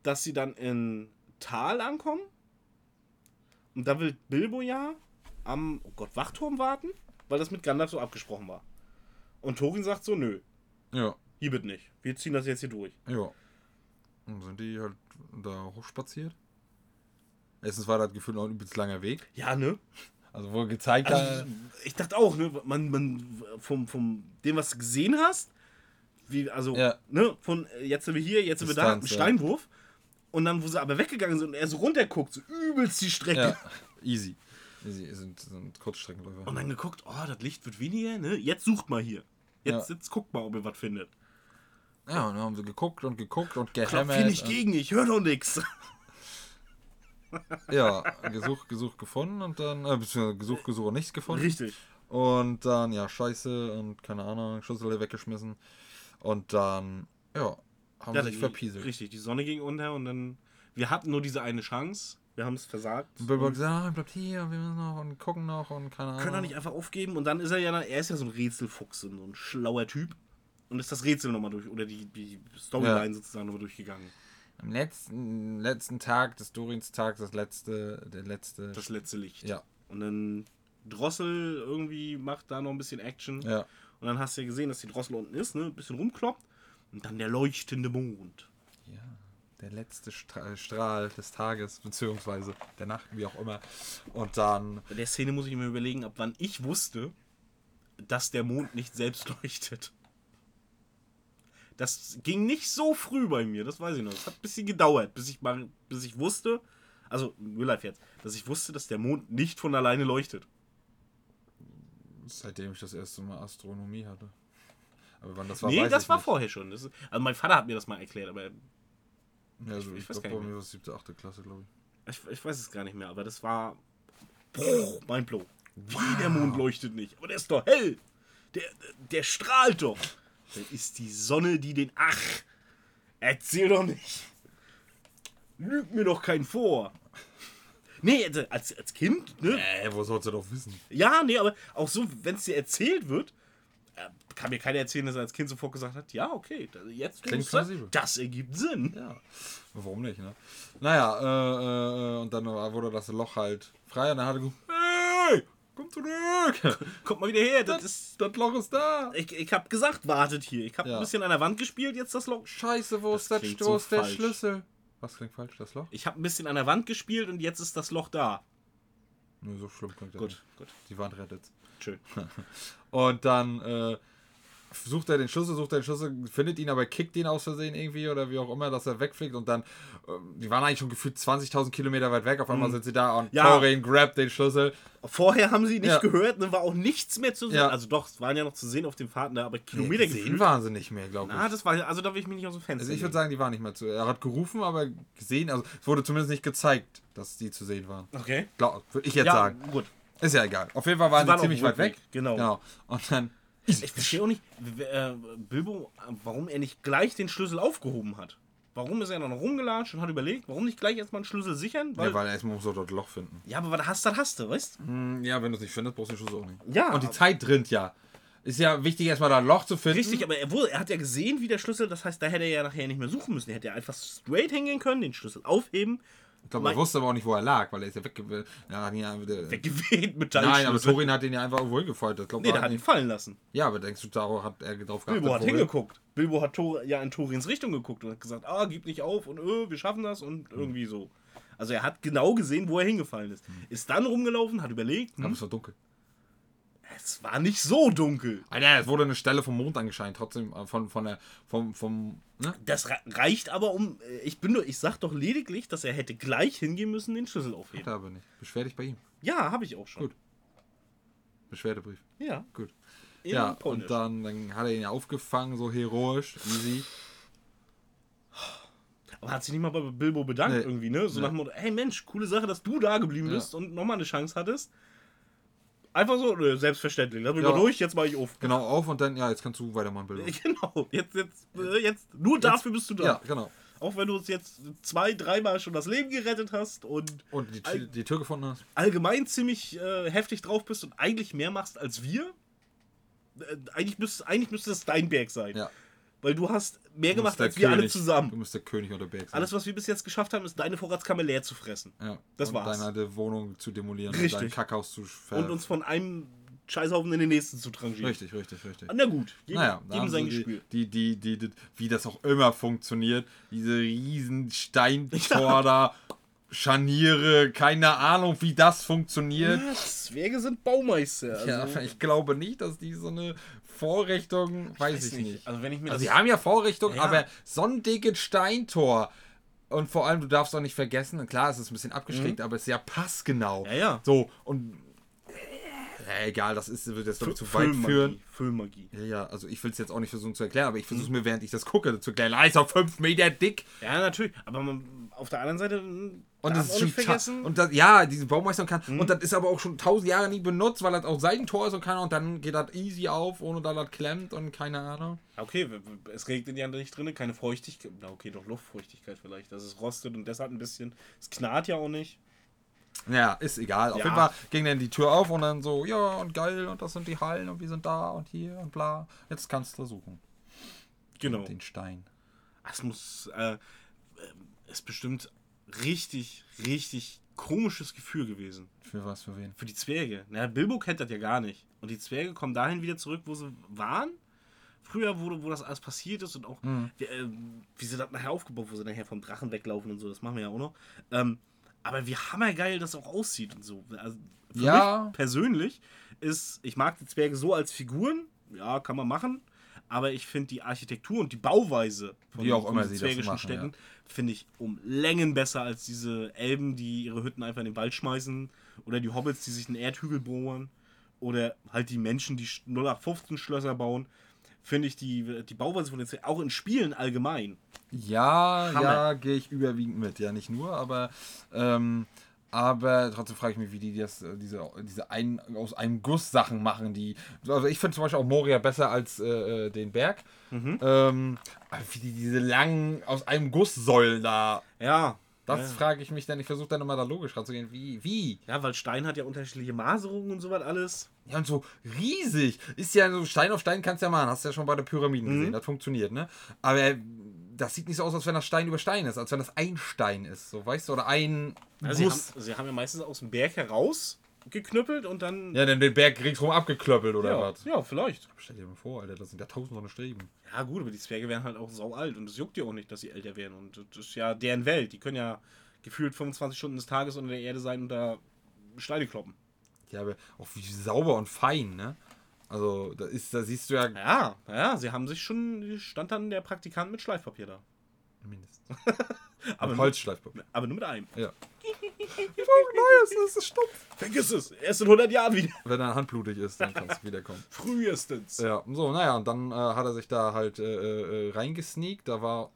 Dass sie dann in Tal ankommen. Und da will Bilbo ja am, oh Gott, Wachturm warten, weil das mit Gandalf so abgesprochen war. Und Thorin sagt so, nö, Ja. hier wird nicht. Wir ziehen das jetzt hier durch. Ja. Und sind die halt da hochspaziert? Erstens war das Gefühl noch ein übelst langer Weg. Ja, ne? Also wo gezeigt Also, hat. ich dachte auch, ne, man, man vom, vom dem, was du gesehen hast, wie, also, Ja. ne, von äh, jetzt sind wir hier, jetzt sind wir da, ein Distanz, ja. Und dann, wo sie aber weggegangen sind und er so runterguckt, so übelst die Strecke. Ja. Easy. Easy. Sind, sind Kurzstreckenläufer. Und dann geguckt, oh, das Licht wird weniger, ne? Jetzt sucht mal hier. Jetzt, Ja. jetzt guckt mal, ob ihr was findet. Ja, und dann haben sie geguckt und geguckt und Klopf gehämmert. hier nicht gegen, ich höre doch nix. (laughs) Ja, gesucht, gesucht, gefunden und dann, äh, beziehungsweise gesucht, gesucht und nichts gefunden. Richtig. Und dann, ja, scheiße und keine Ahnung, Schüssel weggeschmissen. Und dann, ja, haben Ja, sich verpieselt. Richtig, die Sonne ging unter und dann, wir hatten nur diese eine Chance. Wir haben es versagt. Bilbo gesagt, ah, bleibt hier, wir müssen noch und gucken noch und keine Ahnung. können doch nicht einfach aufgeben. Und dann ist er ja, er ist ja so ein Rätselfuchs und so ein schlauer Typ. Und ist das Rätsel nochmal durch, oder die, die Storyline Ja. sozusagen nochmal durchgegangen. Am letzten, letzten Tag des Dorins Tags, das letzte, der letzte. Das letzte Licht. ja. Und dann Drossel irgendwie macht da noch ein bisschen Action. Ja. Und dann hast du ja gesehen, dass die Drossel unten ist, ne? Ein bisschen rumkloppt. Und dann der leuchtende Mond. Ja. Der letzte Stra Strahl des Tages, beziehungsweise der Nacht, wie auch immer. Und dann. Bei der Szene muss ich mir überlegen, ab wann ich wusste, dass der Mond nicht selbst (laughs) leuchtet. Das ging nicht so früh bei mir, das weiß ich noch. Es hat ein bisschen gedauert, bis ich mal, bis ich wusste, also Real Life jetzt, dass ich wusste, dass der Mond nicht von alleine leuchtet. Seitdem ich das erste Mal Astronomie hatte. Aber wann das war, nee, das ich war nicht. vorher schon. Ist, also mein Vater hat mir das mal erklärt, aber Ja, also ich ich, weiß glaube, gar bei nicht mir war es siebte, achte Klasse, glaube ich. ich, ich weiß es gar nicht mehr. Aber das war boah, mein Blow. Wie der Mond leuchtet nicht, aber der ist doch hell. Der, der strahlt doch. Das ist die Sonne, die den. Ach, erzähl doch nicht. Lüg mir doch keinen vor. Nee, also als, als Kind, ne? Äh, wo sollst du doch wissen? Ja, nee, aber auch so, wenn es dir erzählt wird, kann mir keiner erzählen, dass er als Kind sofort gesagt hat, ja, okay, jetzt Klingt plausibel. das ergibt Sinn. Ja. Warum nicht, ne? Naja, äh, äh, und dann wurde das Loch halt frei und dann hat er gesagt, hey, komm zurück! (laughs) Kommt mal wieder her, das ist... Das Loch ist da! Ich, ich hab gesagt, wartet hier. Ich hab Ja. ein bisschen an der Wand gespielt, jetzt das Loch. Scheiße, wo Das ist, das, wo so der falsch. Schlüssel? Was klingt falsch, das Loch? Ich hab ein bisschen an der Wand gespielt und jetzt ist das Loch da. Nö, so schlimm klingt das Gut, nicht. gut. Die Wand rettet. Schön. (laughs) Und dann äh, sucht er den Schlüssel, sucht er den Schlüssel, findet ihn, aber kickt ihn aus Versehen irgendwie oder wie auch immer, dass er wegfliegt und dann, äh, die waren eigentlich schon gefühlt 20.000 Kilometer weit weg, auf einmal sind sie da und Mhm. Ja. Thorin grabt den Schlüssel. Vorher haben sie nicht Ja. gehört, ne, war auch nichts mehr zu sehen. Ja. Also doch, es waren ja noch zu sehen auf dem Pfad, ne, aber Kilometer gesehen gefühlt. waren sie nicht mehr, glaube ich. Ah, das war, also da will ich mich nicht aus dem Fenster also ich würde sagen, die waren nicht mehr zu. Er hat gerufen, aber gesehen, also es wurde zumindest nicht gezeigt, dass die zu sehen waren. Okay. Würde ich jetzt Ja, sagen. gut. Ist ja egal. Auf jeden Fall waren Sie waren ziemlich weit weg. Rückweg, genau. genau. Und dann. Ich verstehe auch nicht, äh, Bilbo, warum er nicht gleich den Schlüssel aufgehoben hat. Warum ist er noch rumgelatscht und hat überlegt, warum nicht gleich erstmal einen Schlüssel sichern? Weil, Ja, weil erstmal muss er dort Loch finden. ja, aber was du hast, das hast du, weißt Hm, Ja, wenn du es nicht findest, brauchst du den Schlüssel auch nicht. Ja, Und die Zeit drinnt ja. Ist ja wichtig, erstmal da ein Loch zu finden. Richtig, aber er, wurde, er hat ja gesehen, wie der Schlüssel, das heißt, da hätte er ja nachher nicht mehr suchen müssen. Er hätte ja einfach straight hingehen können, den Schlüssel aufheben, Ich glaube, er wusste aber auch nicht, wo er lag, weil er ist ja weggeweht. Ja, ja weggeweht mit Nein, aber. Thorin hat ihn ja einfach irgendwo hingefeuert. Das glaub, Nee, der hat ihn fallen lassen. Ja, aber denkst du, darauf hat er drauf geachtet? Bilbo hat hingeguckt. Bilbo hat Tor, ja in Torins Richtung geguckt und hat gesagt, ah, gib nicht auf und äh, wir schaffen das und irgendwie so. Also er hat genau gesehen, wo er hingefallen ist. Ist dann rumgelaufen, hat überlegt, Aber hm, es war dunkel. Es war nicht so dunkel. Alter, es wurde eine Stelle vom Mond angescheint, trotzdem äh, von, von der, vom, vom, ne? Das re- reicht aber um, äh, ich bin nur, ich sag doch lediglich, dass er hätte gleich hingehen müssen, den Schlüssel Hat aufheben. er aber nicht. Beschwer dich bei ihm. Ja, habe ich auch schon. Gut. Beschwerdebrief. Ja. Gut. In ja, Polnisch. und dann, dann hat er ihn ja aufgefangen, so heroisch, easy. Aber hat sich nicht mal bei Bilbo bedankt Nee. irgendwie, ne? So Nee. nach dem Motto, hey Mensch, coole Sache, dass du da geblieben Ja. bist und nochmal eine Chance hattest. Einfach so, nö, selbstverständlich. Lass mich Ja. mal durch, jetzt mach ich auf. Genau, auf und dann, ja, jetzt kannst du weitermachen, Bilbo. (laughs) Genau, jetzt, jetzt, äh, jetzt, nur dafür bist du da. Ja, genau. Auch wenn du uns jetzt zwei, dreimal schon das Leben gerettet hast und Und die, Tür- die Tür gefunden hast. allgemein ziemlich äh, heftig drauf bist und eigentlich mehr machst als wir. Äh, eigentlich, müsste, eigentlich müsste das dein Berg sein. Ja. Weil du hast mehr Du gemacht als wir alle zusammen. Du musst der König unter Berg. Alles, was wir bis jetzt geschafft haben, ist deine Vorratskammer leer zu fressen. ja. das und war's. deine Wohnung zu demolieren Richtig. und dein Kackhaus zu ver Und uns von einem Scheißhaufen in den nächsten zu trangieren. Richtig, richtig, richtig. Na gut, jedem, Naja, jedem sein Gespür. die, die, die, die, wie das auch immer funktioniert, diese riesen (laughs) Steintor da, Scharniere, keine Ahnung, wie das funktioniert. Ja, Zwerge sind Baumeister. Also, Ja, ich glaube nicht, dass die so eine Vorrichtung, weiß, ich nicht. Also wenn ich mir Also sie haben ja Vorrichtung, Ja. aber so ein dickes Steintor. Und vor allem, du darfst auch nicht vergessen, und klar, es ist ein bisschen abgeschrägt, aber es ist ja passgenau. Mhm. Ja, ja. So, und ja, egal, das ist, wird jetzt ich, zu weit Füllmagie, führen. Füllmagie. Ja, ja, also ich will es jetzt auch nicht versuchen zu erklären, aber ich versuche mir, während ich das gucke, zu erklären. Ah, ist auch 5 Meter dick. Ja, natürlich. Aber man, auf der anderen Seite hm, Und das ist schon vergessen. Und das, ja, diese Baumeister kann. Und das ist aber auch schon tausend Jahre nie benutzt, weil das auch Seitentor ist und kann. Und dann geht das easy auf, ohne dass das klemmt und keine Ahnung. okay, es regnet ja nicht drin, keine Feuchtigkeit. Na okay, doch Luftfeuchtigkeit vielleicht. Das ist rostet und deshalb ein bisschen. Es knarrt ja auch nicht. Ja, ist egal. Auf Ja. jeden Fall ging dann die Tür auf und dann so, ja, und geil, und das sind die Hallen und wir sind da und hier und bla. Jetzt kannst du suchen. Genau. Den Stein. Es muss. Äh, ist bestimmt richtig, richtig komisches Gefühl gewesen. Für was, für wen? Für die Zwerge. Na, Bilbo kennt das ja gar nicht. Und die Zwerge kommen dahin wieder zurück, wo sie waren. Früher, wo, wo das alles passiert ist und auch wie, äh, wie sie das nachher aufgebaut, wo sie nachher vom Drachen weglaufen und so, das machen wir ja auch noch. Ähm, aber wie hammergeil das auch aussieht und so. Also für Ja. mich persönlich ist, ich mag die Zwerge so als Figuren, ja, kann man machen. Aber ich finde die Architektur und die Bauweise von, Wie auch von immer den zwergischen machen, Städten ja. finde ich um Längen besser als diese Elben, die ihre Hütten einfach in den Wald schmeißen. Oder die Hobbits, die sich einen Erdhügel bohren. Oder halt die Menschen, die 0815 Schlösser bauen. Finde ich die, die Bauweise von den Zwergen, auch in Spielen allgemein. Ja, Hammer. ja, gehe ich überwiegend mit. Ja, nicht nur, aber ähm, aber trotzdem frage ich mich, wie die das, äh, diese, diese ein, aus einem Guss Sachen machen, die. Also ich finde zum Beispiel auch Moria besser als äh, äh, den Berg. Mhm. Ähm, aber wie die diese langen aus einem Guss Säulen da. Ja. Das ja. frage ich mich dann. Ich versuche dann immer da logisch ranzugehen. Wie? Wie? Ja, weil Stein hat ja unterschiedliche Maserungen und sowas alles. Ja, und so riesig. Ist ja so Stein auf Stein kannst du ja machen. Hast du ja schon bei den Pyramiden Mhm. gesehen. Das funktioniert, ne? Aber das sieht nicht so aus, als wenn das Stein über Stein ist, als wenn das ein Stein ist. So, weißt du? Oder ein Also sie, haben, sie haben ja meistens aus dem Berg heraus geknüppelt und dann. Ja, dann den Berg ringsrum abgeklöppelt oder ja, was? ja, vielleicht. Stell dir mal vor, Alter, das sind ja tausend eine Streben. Ja, gut, aber die Zwerge werden halt auch sau alt und es juckt ja auch nicht, dass sie älter werden. Und das ist ja deren Welt. Die können ja gefühlt 25 Stunden des Tages unter der Erde sein und da Steine kloppen. Ja, aber auch wie sauber und fein, ne? Also, da ist, da siehst du ja Ja, ja, sie haben sich schon. Stand dann der Praktikant mit Schleifpapier da. Mindestens. (laughs) Aber, Holzschleifpapier. aber nur mit einem. Ja. (laughs) Ich brauche Neues, das ist stumpf. Vergiss es, erst in 100 Jahren wieder. Wenn deine Hand blutig ist, dann kannst du wiederkommen. (laughs) Frühestens. Ja, so, naja, und dann äh, hat er sich da halt äh, äh, reingesneakt. Da war.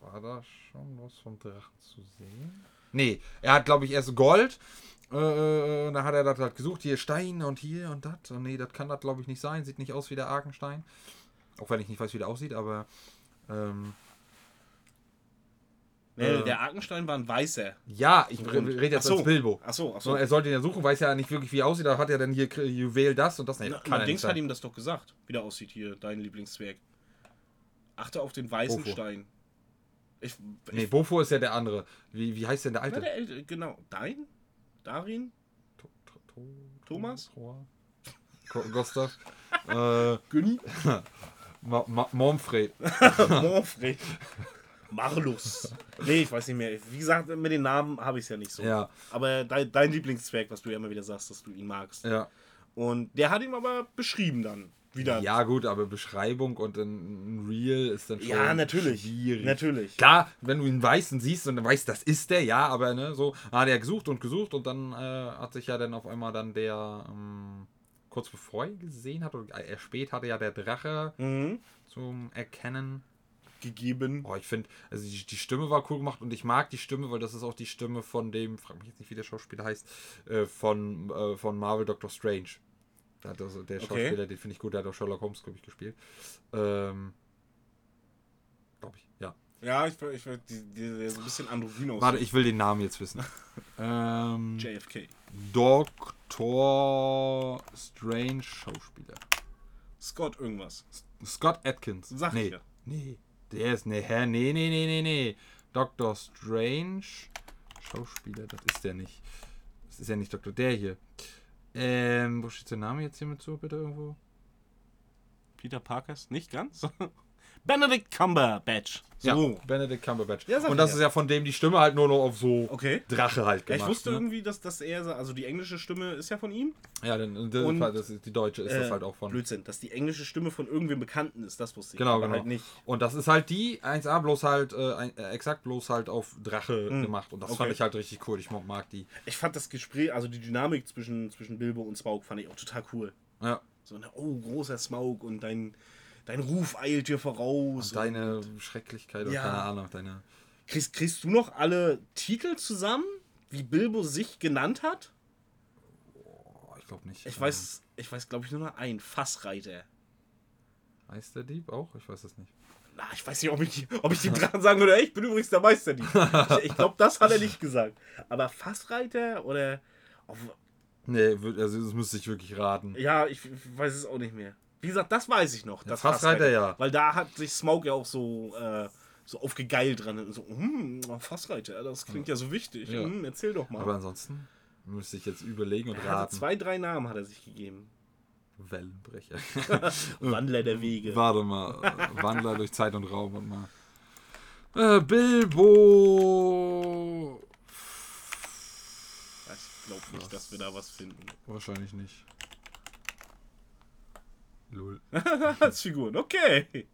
War da schon was vom Drachen zu sehen? Nee, er hat, glaube ich, erst Gold. Äh, äh, dann hat er das halt gesucht. Hier Stein und hier und das. Und nee, das kann das, glaube ich, nicht sein. Sieht nicht aus wie der Arkenstein. Auch wenn ich nicht weiß, wie der aussieht, aber. Ähm, Nee, Äh. der Arkenstein war ein weißer. ja, ich rede jetzt so. als Bilbo. Achso, achso. So, er sollte ihn ja suchen, weiß ja nicht wirklich, wie er aussieht. Da hat er dann hier Juwel das und das. Nee, Na, kann nicht Dings hat ihm das doch gesagt, wie der aussieht hier, dein Lieblingszwerg. Achte auf den weißen Wofür? Stein. Ich, ich, Nee, Bofo ist ja der andere. Wie, wie heißt denn der Na, alte? der Älte, genau. Dein? Darin? To- to- to- Thomas? Gustav? (laughs) äh, Günni? (laughs) Ma Ma Momfred. Manfred. (laughs) Marlus. Nee, ich weiß nicht mehr. Wie gesagt, mit den Namen habe ich es ja nicht so. Ja, Aber dein, dein Lieblingszwerg, was du ja immer wieder sagst, dass du ihn magst. ja. Und der hat ihm aber beschrieben dann. Wieder. Ja, gut, aber Beschreibung und ein Real ist dann schon Ja, natürlich. schwierig. Natürlich. Klar, wenn du ihn weißt und siehst und dann weißt, das ist der, ja, aber ne, so hat er gesucht und gesucht und dann äh, hat sich ja dann auf einmal dann der, ähm, kurz bevor er ihn gesehen hat, oder er spät hatte ja der Drache Mhm. zum Erkennen. Gegeben. Oh, ich finde, also die, die Stimme war cool gemacht und ich mag die Stimme, weil das ist auch die Stimme von dem, frag mich jetzt nicht, wie der Schauspieler heißt, äh, von, äh, von Marvel Doctor Strange. Der, hat also, der Okay. Schauspieler, den finde ich gut, der hat auch Sherlock Holmes, glaube ich, gespielt. Ähm, glaube ich, ja. Ja, ich, ich die, die, der so ein bisschen androgyn aus. Warte, ich will den Namen jetzt wissen. (laughs) ähm, JFK. Doctor Strange Schauspieler. Scott irgendwas. Scott Atkins. Sag nee. ich ja. Nee. Der ist, nee, hä? Nee, nee, nee, nee, nee. Doctor Strange Schauspieler, das ist der nicht. Das ist ja nicht Doktor, der hier. Ähm, wo steht der Name jetzt hier mit so, bitte irgendwo? Peter Parkers? Nicht ganz? Benedict Cumberbatch. So. Ja, Benedict Cumberbatch. Ja, Und das ja. ist ja von dem die Stimme halt nur noch auf so Okay. Drache halt Ja, gemacht. ich wusste ne? irgendwie, dass, dass er, also die englische Stimme ist ja von ihm. Ja, dann, das, Und, das ist, die deutsche ist das Äh, halt auch von. Blödsinn, dass die englische Stimme von irgendwem Bekannten ist, das wusste ich. Genau, aber genau. Halt nicht. Und das ist halt die 1A bloß halt, äh, äh, exakt bloß halt auf Drache Mhm. gemacht. Und das Okay. fand ich halt richtig cool. Ich mag- mag die. Ich fand das Gespräch, also die Dynamik zwischen, zwischen Bilbo und Smaug fand ich auch total cool. Ja. So eine, oh, großer Smaug und dein, dein Ruf eilt dir voraus. Und deine Schrecklichkeit oder Ja. keine Ahnung, deine. Kriegst, kriegst du noch alle Titel zusammen, wie Bilbo sich genannt hat? Oh, ich glaube nicht. Ich weiß, ich weiß, glaube ich, nur noch einen. Fassreiter. Heißt der Dieb auch? Ich weiß es nicht. Na, ich weiß nicht, ob ich, ob ich (laughs) dem dran sagen würde, ich bin übrigens der Meisterdieb. ich ich glaube, das hat er nicht gesagt. Aber Fassreiter oder. Nee, also das müsste ich wirklich raten. ja, ich, weiß es auch nicht mehr. Wie gesagt, das weiß ich noch. Das Fassreiter, ja. Weil da hat sich Smoke ja auch so, äh, so aufgegeilt dran. Und so, hm, Fassreiter, das klingt ja, so wichtig. Ja. Hm, erzähl doch mal. Aber ansonsten müsste ich jetzt überlegen und er hatte raten. zwei, drei Namen hat er sich gegeben. Wellenbrecher. (laughs) Wandler der Wege. Warte mal. äh, Wandler durch Zeit und Raum und mal. Äh, Bilbo. Ich glaube nicht, dass wir da was finden. Wahrscheinlich nicht. Lul. Als (laughs) Figuren, okay.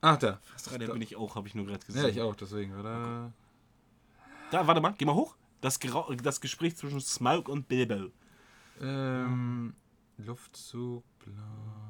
Ach, da. Fassreiter bin ich auch, habe ich nur gerade gesehen. Ja, ich auch, deswegen, oder? Da, warte mal, geh mal hoch. Das, Gerau das Gespräch zwischen Smaug und Bilbo. Ähm, Luftzug, bla.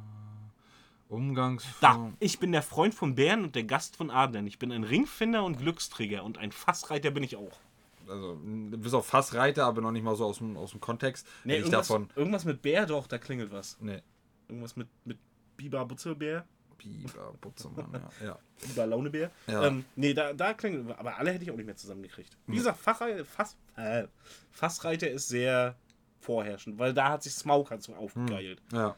Da, Umgangsform. ich bin der Freund von Bären und der Gast von Adlern. Ich bin ein Ringfinder und Glücksträger und ein Fassreiter bin ich auch. Also, m, bis auf Fassreiter, aber noch nicht mal so aus dem, aus dem Kontext. Nee, ich irgendwas, davon. irgendwas mit Bär doch, da klingelt was. Nee. Irgendwas mit, mit Biber Butzelbär, Biber, Butzemann, ja. ja. Biber Launebär. Ja. Ähm, nee, da, da klingelt aber alle hätte ich auch nicht mehr zusammengekriegt. Wie gesagt, Fachreiter, Fass, äh, Fassreiter ist sehr vorherrschend, weil da hat sich Smaug halt so aufgegeilt. Ja.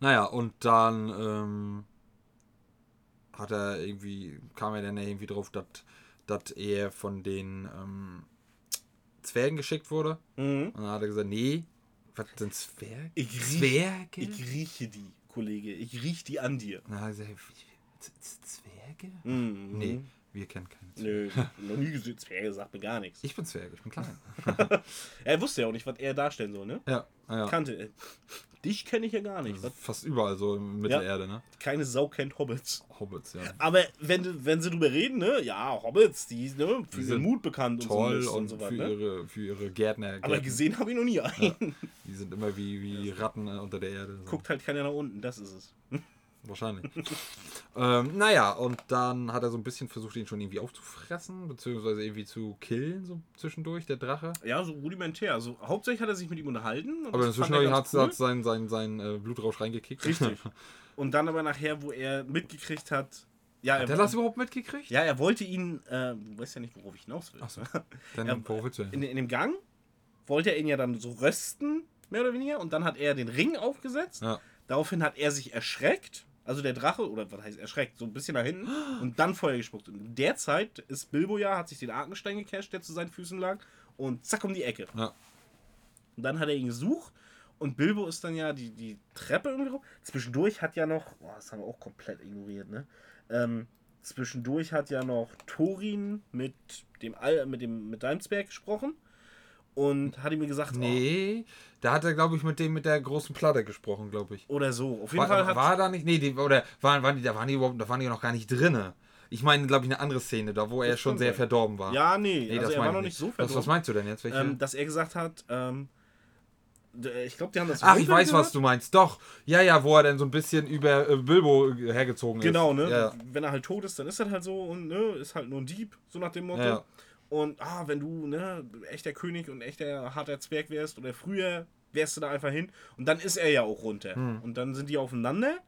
Naja, und dann ähm, hat er irgendwie, kam er dann irgendwie drauf, dass dass er von den ähm, Zwergen geschickt wurde. Mhm. Und dann hat er gesagt, nee, was sind Zwerge? Ich riech- Zwerge? Ich rieche die, Kollege. Ich rieche die an dir. Hat er gesagt, Z- Z- Zwerge? Mhm. Nee, wir kennen keine Zwerge. Nö, noch nie gesehen. Zwerge sagt mir gar nichts. Ich bin Zwerge, ich bin klein. (laughs) Er wusste ja auch nicht, was er darstellen soll, ne? ja, ja. Kannte. Dich kenne ich ja gar nicht. Was, Fast überall so in Mittelerde, ne? keine Sau kennt Hobbits. Hobbits, ja. Aber wenn, wenn sie drüber reden, ne? Ja, Hobbits, die ne, für Die ihren sind Mut bekannt Toll und so, und, und so was, für, ne? ihre, für ihre Gärtner. Aber Gärten. gesehen habe ich noch nie einen. Die sind immer wie, wie Ratten unter der Erde. So. Guckt halt keiner nach unten, das ist es. Wahrscheinlich. (laughs) ähm, naja, und dann hat er so ein bisschen versucht, ihn schon irgendwie aufzufressen, beziehungsweise irgendwie zu killen, so zwischendurch, der Drache. Ja, so rudimentär. Also hauptsächlich hat er sich mit ihm unterhalten. und Aber inzwischen er hat ganz cool. es sein, sein, sein äh, Blutrausch reingekickt. Richtig. (laughs) Und dann aber nachher, wo er mitgekriegt hat, ja, Hat er das überhaupt mitgekriegt? ja, er wollte ihn, äh, du weißt ja nicht, worauf ich hinaus will. Achso. (laughs) Dann Ja, wo willst du in, in dem Gang wollte er ihn ja dann so rösten, mehr oder weniger, und dann hat er den Ring aufgesetzt. Ja. Daraufhin hat er sich erschreckt, also der Drache, oder was heißt erschreckt, so ein bisschen nach hinten, (gasps) und dann Feuer gespuckt. Und in der Zeit ist Bilbo ja, hat sich den Arkenstein gecasht, der zu seinen Füßen lag, und zack um die Ecke. Ja. Und dann hat er ihn gesucht, und Bilbo ist dann ja die, die Treppe irgendwie rum. Zwischendurch hat ja noch, boah, das haben wir auch komplett ignoriert, ne? Ähm, zwischendurch hat ja noch Thorin mit dem, mit dem mit Deimsberg gesprochen und hat ihm gesagt, Nee, da hat er, glaube ich, mit dem mit der großen Platte gesprochen, glaube ich. oh, oder so. Auf jeden War, Fall hat war da nicht? Nee, die, oder waren, waren die, da waren die überhaupt, da waren die noch gar nicht drinne. Ich meine, glaube ich, eine andere Szene, da wo er schon sehr sein. verdorben war. ja, nee, nee, also er war noch ich nicht so was, verdorben, was meinst du denn jetzt? Ähm, dass er gesagt hat, ähm, d- ich glaube, die haben das Ach, ich weiß, runtergehört. was du meinst. Doch. Ja, ja, wo er dann so ein bisschen über äh, Bilbo hergezogen Genau, ist. ne? Ja. Wenn er halt tot ist, dann ist das halt so und ne, ist halt nur ein Dieb, so nach dem Motto. Ja. Und ah, wenn du ne, echter König und echter harter Zwerg wärst oder früher, wärst du da einfach hin. Und dann ist er ja auch runter. Hm. Und dann sind die aufeinander.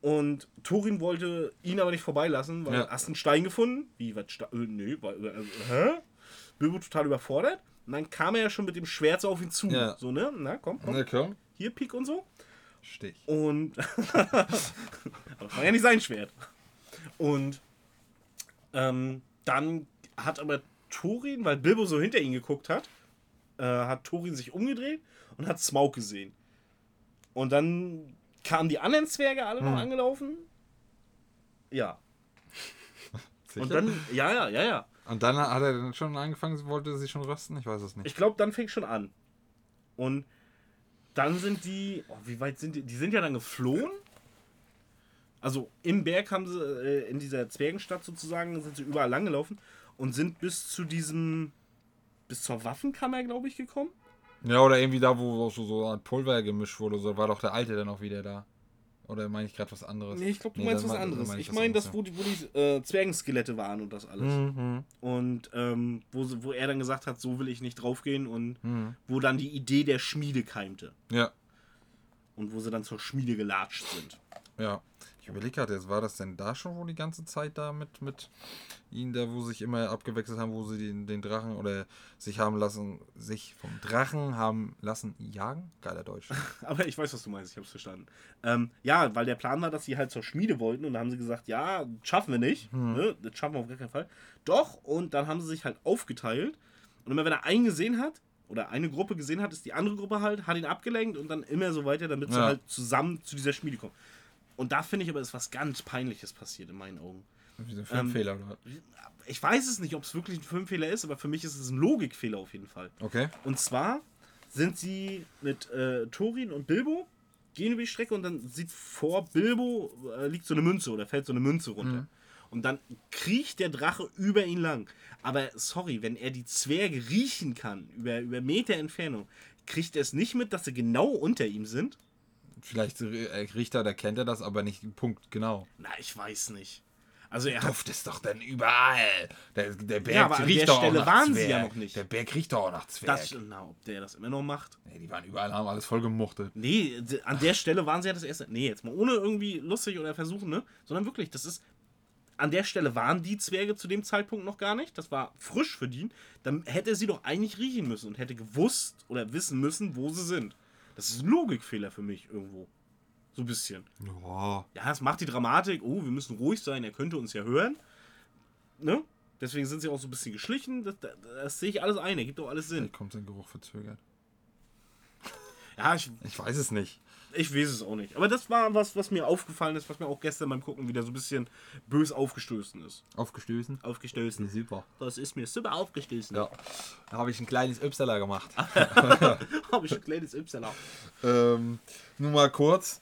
Und Thorin wollte ihn aber nicht vorbeilassen, weil Ja. er hast einen Stein gefunden. Wie, was? Ste- Äh, nee, weil, äh, hä? Bilbo total überfordert. Und dann kam er ja schon mit dem Schwert so auf ihn zu. Ja. So, ne? Na, komm, komm. Na komm. Hier, Pik und so. Stich. Und. (laughs) aber das war ja nicht sein Schwert. Und ähm, dann hat aber Thorin, weil Bilbo so hinter ihn geguckt hat, äh, hat Thorin sich umgedreht und hat Smaug gesehen. Und dann kamen die anderen Zwerge alle noch Hm. angelaufen. Ja. (laughs) Sicher? Und dann, ja, ja, ja, ja. Und dann hat er dann schon angefangen, wollte sie schon rösten? Ich weiß es nicht. Ich glaube, dann fing schon an. Und dann sind die, oh, wie weit sind die? Die sind ja dann geflohen. Also im Berg haben sie, äh, in dieser Zwergenstadt sozusagen, sind sie überall langgelaufen und sind bis zu diesem, bis zur Waffenkammer, glaube ich, gekommen. Ja, oder irgendwie da, wo so, so ein Pulver gemischt wurde, so war doch der Alte dann auch wieder da. Oder meine ich gerade was anderes? Nee, ich glaube, du Nee, meinst was mein- anderes. meine Ich was meine, das, wo die, wo die äh, Zwergenskelette waren und das alles. ja. Mhm. Und ähm, wo, wo er dann gesagt hat, so will ich nicht draufgehen und Mhm. wo dann die Idee der Schmiede keimte. Ja, Und wo sie dann zur Schmiede gelatscht sind. ja. Ich überlege gerade, jetzt war das denn da schon wohl die ganze Zeit da mit, mit ihnen, da wo sich immer abgewechselt haben, wo sie den, den Drachen oder sich haben lassen, sich vom Drachen haben lassen jagen? Geiler Deutsch. (laughs) Aber ich weiß, was du meinst, ich hab's verstanden. Ähm, ja, weil der Plan war, dass sie halt zur Schmiede wollten und dann haben sie gesagt, ja, schaffen wir nicht. Ne? Das schaffen wir auf gar keinen Fall. Doch, und dann haben sie sich halt aufgeteilt. Und immer wenn er einen gesehen hat, oder eine Gruppe gesehen hat, ist die andere Gruppe halt, hat ihn abgelenkt und dann immer so weiter, damit sie Ja. halt zusammen zu dieser Schmiede kommen. Und da finde ich aber, ist was ganz Peinliches passiert in meinen Augen. Wie so ein Filmfehler oder was? Ich weiß es nicht, ob es wirklich ein Filmfehler ist, aber für mich ist es ein Logikfehler auf jeden Fall. Okay. Und zwar sind sie mit äh, Thorin und Bilbo, gehen über die Strecke und dann sieht vor Bilbo äh, liegt so eine Münze oder fällt so eine Münze runter. Und dann kriecht der Drache über ihn lang. Aber sorry, wenn er die Zwerge riechen kann, über, über Meter Entfernung, kriegt er es nicht mit, dass sie genau unter ihm sind? Vielleicht äh, riecht er, da kennt er das, aber nicht Punkt genau. Na, ich weiß nicht. Also er Duft ist doch dann überall. Der, der Berg Ja, aber an riecht der doch Stelle auch nach waren sie ja noch nicht. Der Berg riecht doch auch nach Zwerg. das, na, ob der das immer noch macht. nee, die waren überall, haben alles voll gemuchtet. Nee, an der Stelle waren sie ja das erste. Nee, jetzt mal ohne irgendwie lustig oder versuchen, ne? Sondern wirklich, das ist. An der Stelle waren die Zwerge zu dem Zeitpunkt noch gar nicht. Das war frisch für die. Dann hätte er sie doch eigentlich riechen müssen und hätte gewusst oder wissen müssen, wo sie sind. Das ist ein Logikfehler für mich irgendwo. So ein bisschen. Ja. Ja, es macht die Dramatik. Oh, wir müssen ruhig sein, er könnte uns ja hören. Ne? Deswegen sind sie auch so ein bisschen geschlichen. Das, das, das sehe ich alles ein. Ergibt doch alles Sinn. Vielleicht kommt sein Geruch verzögert. Ja, ich, Ich weiß es nicht. Ich weiß es auch nicht. Aber das war was, was mir aufgefallen ist, was mir auch gestern beim Gucken wieder so ein bisschen bös aufgestoßen ist. Aufgestößen. Aufgestoßen. Super. Das ist mir super aufgestoßen. Ja. Da habe ich ein kleines Ypsiler gemacht. (laughs) Habe ich ein kleines Y. ähm, nur mal kurz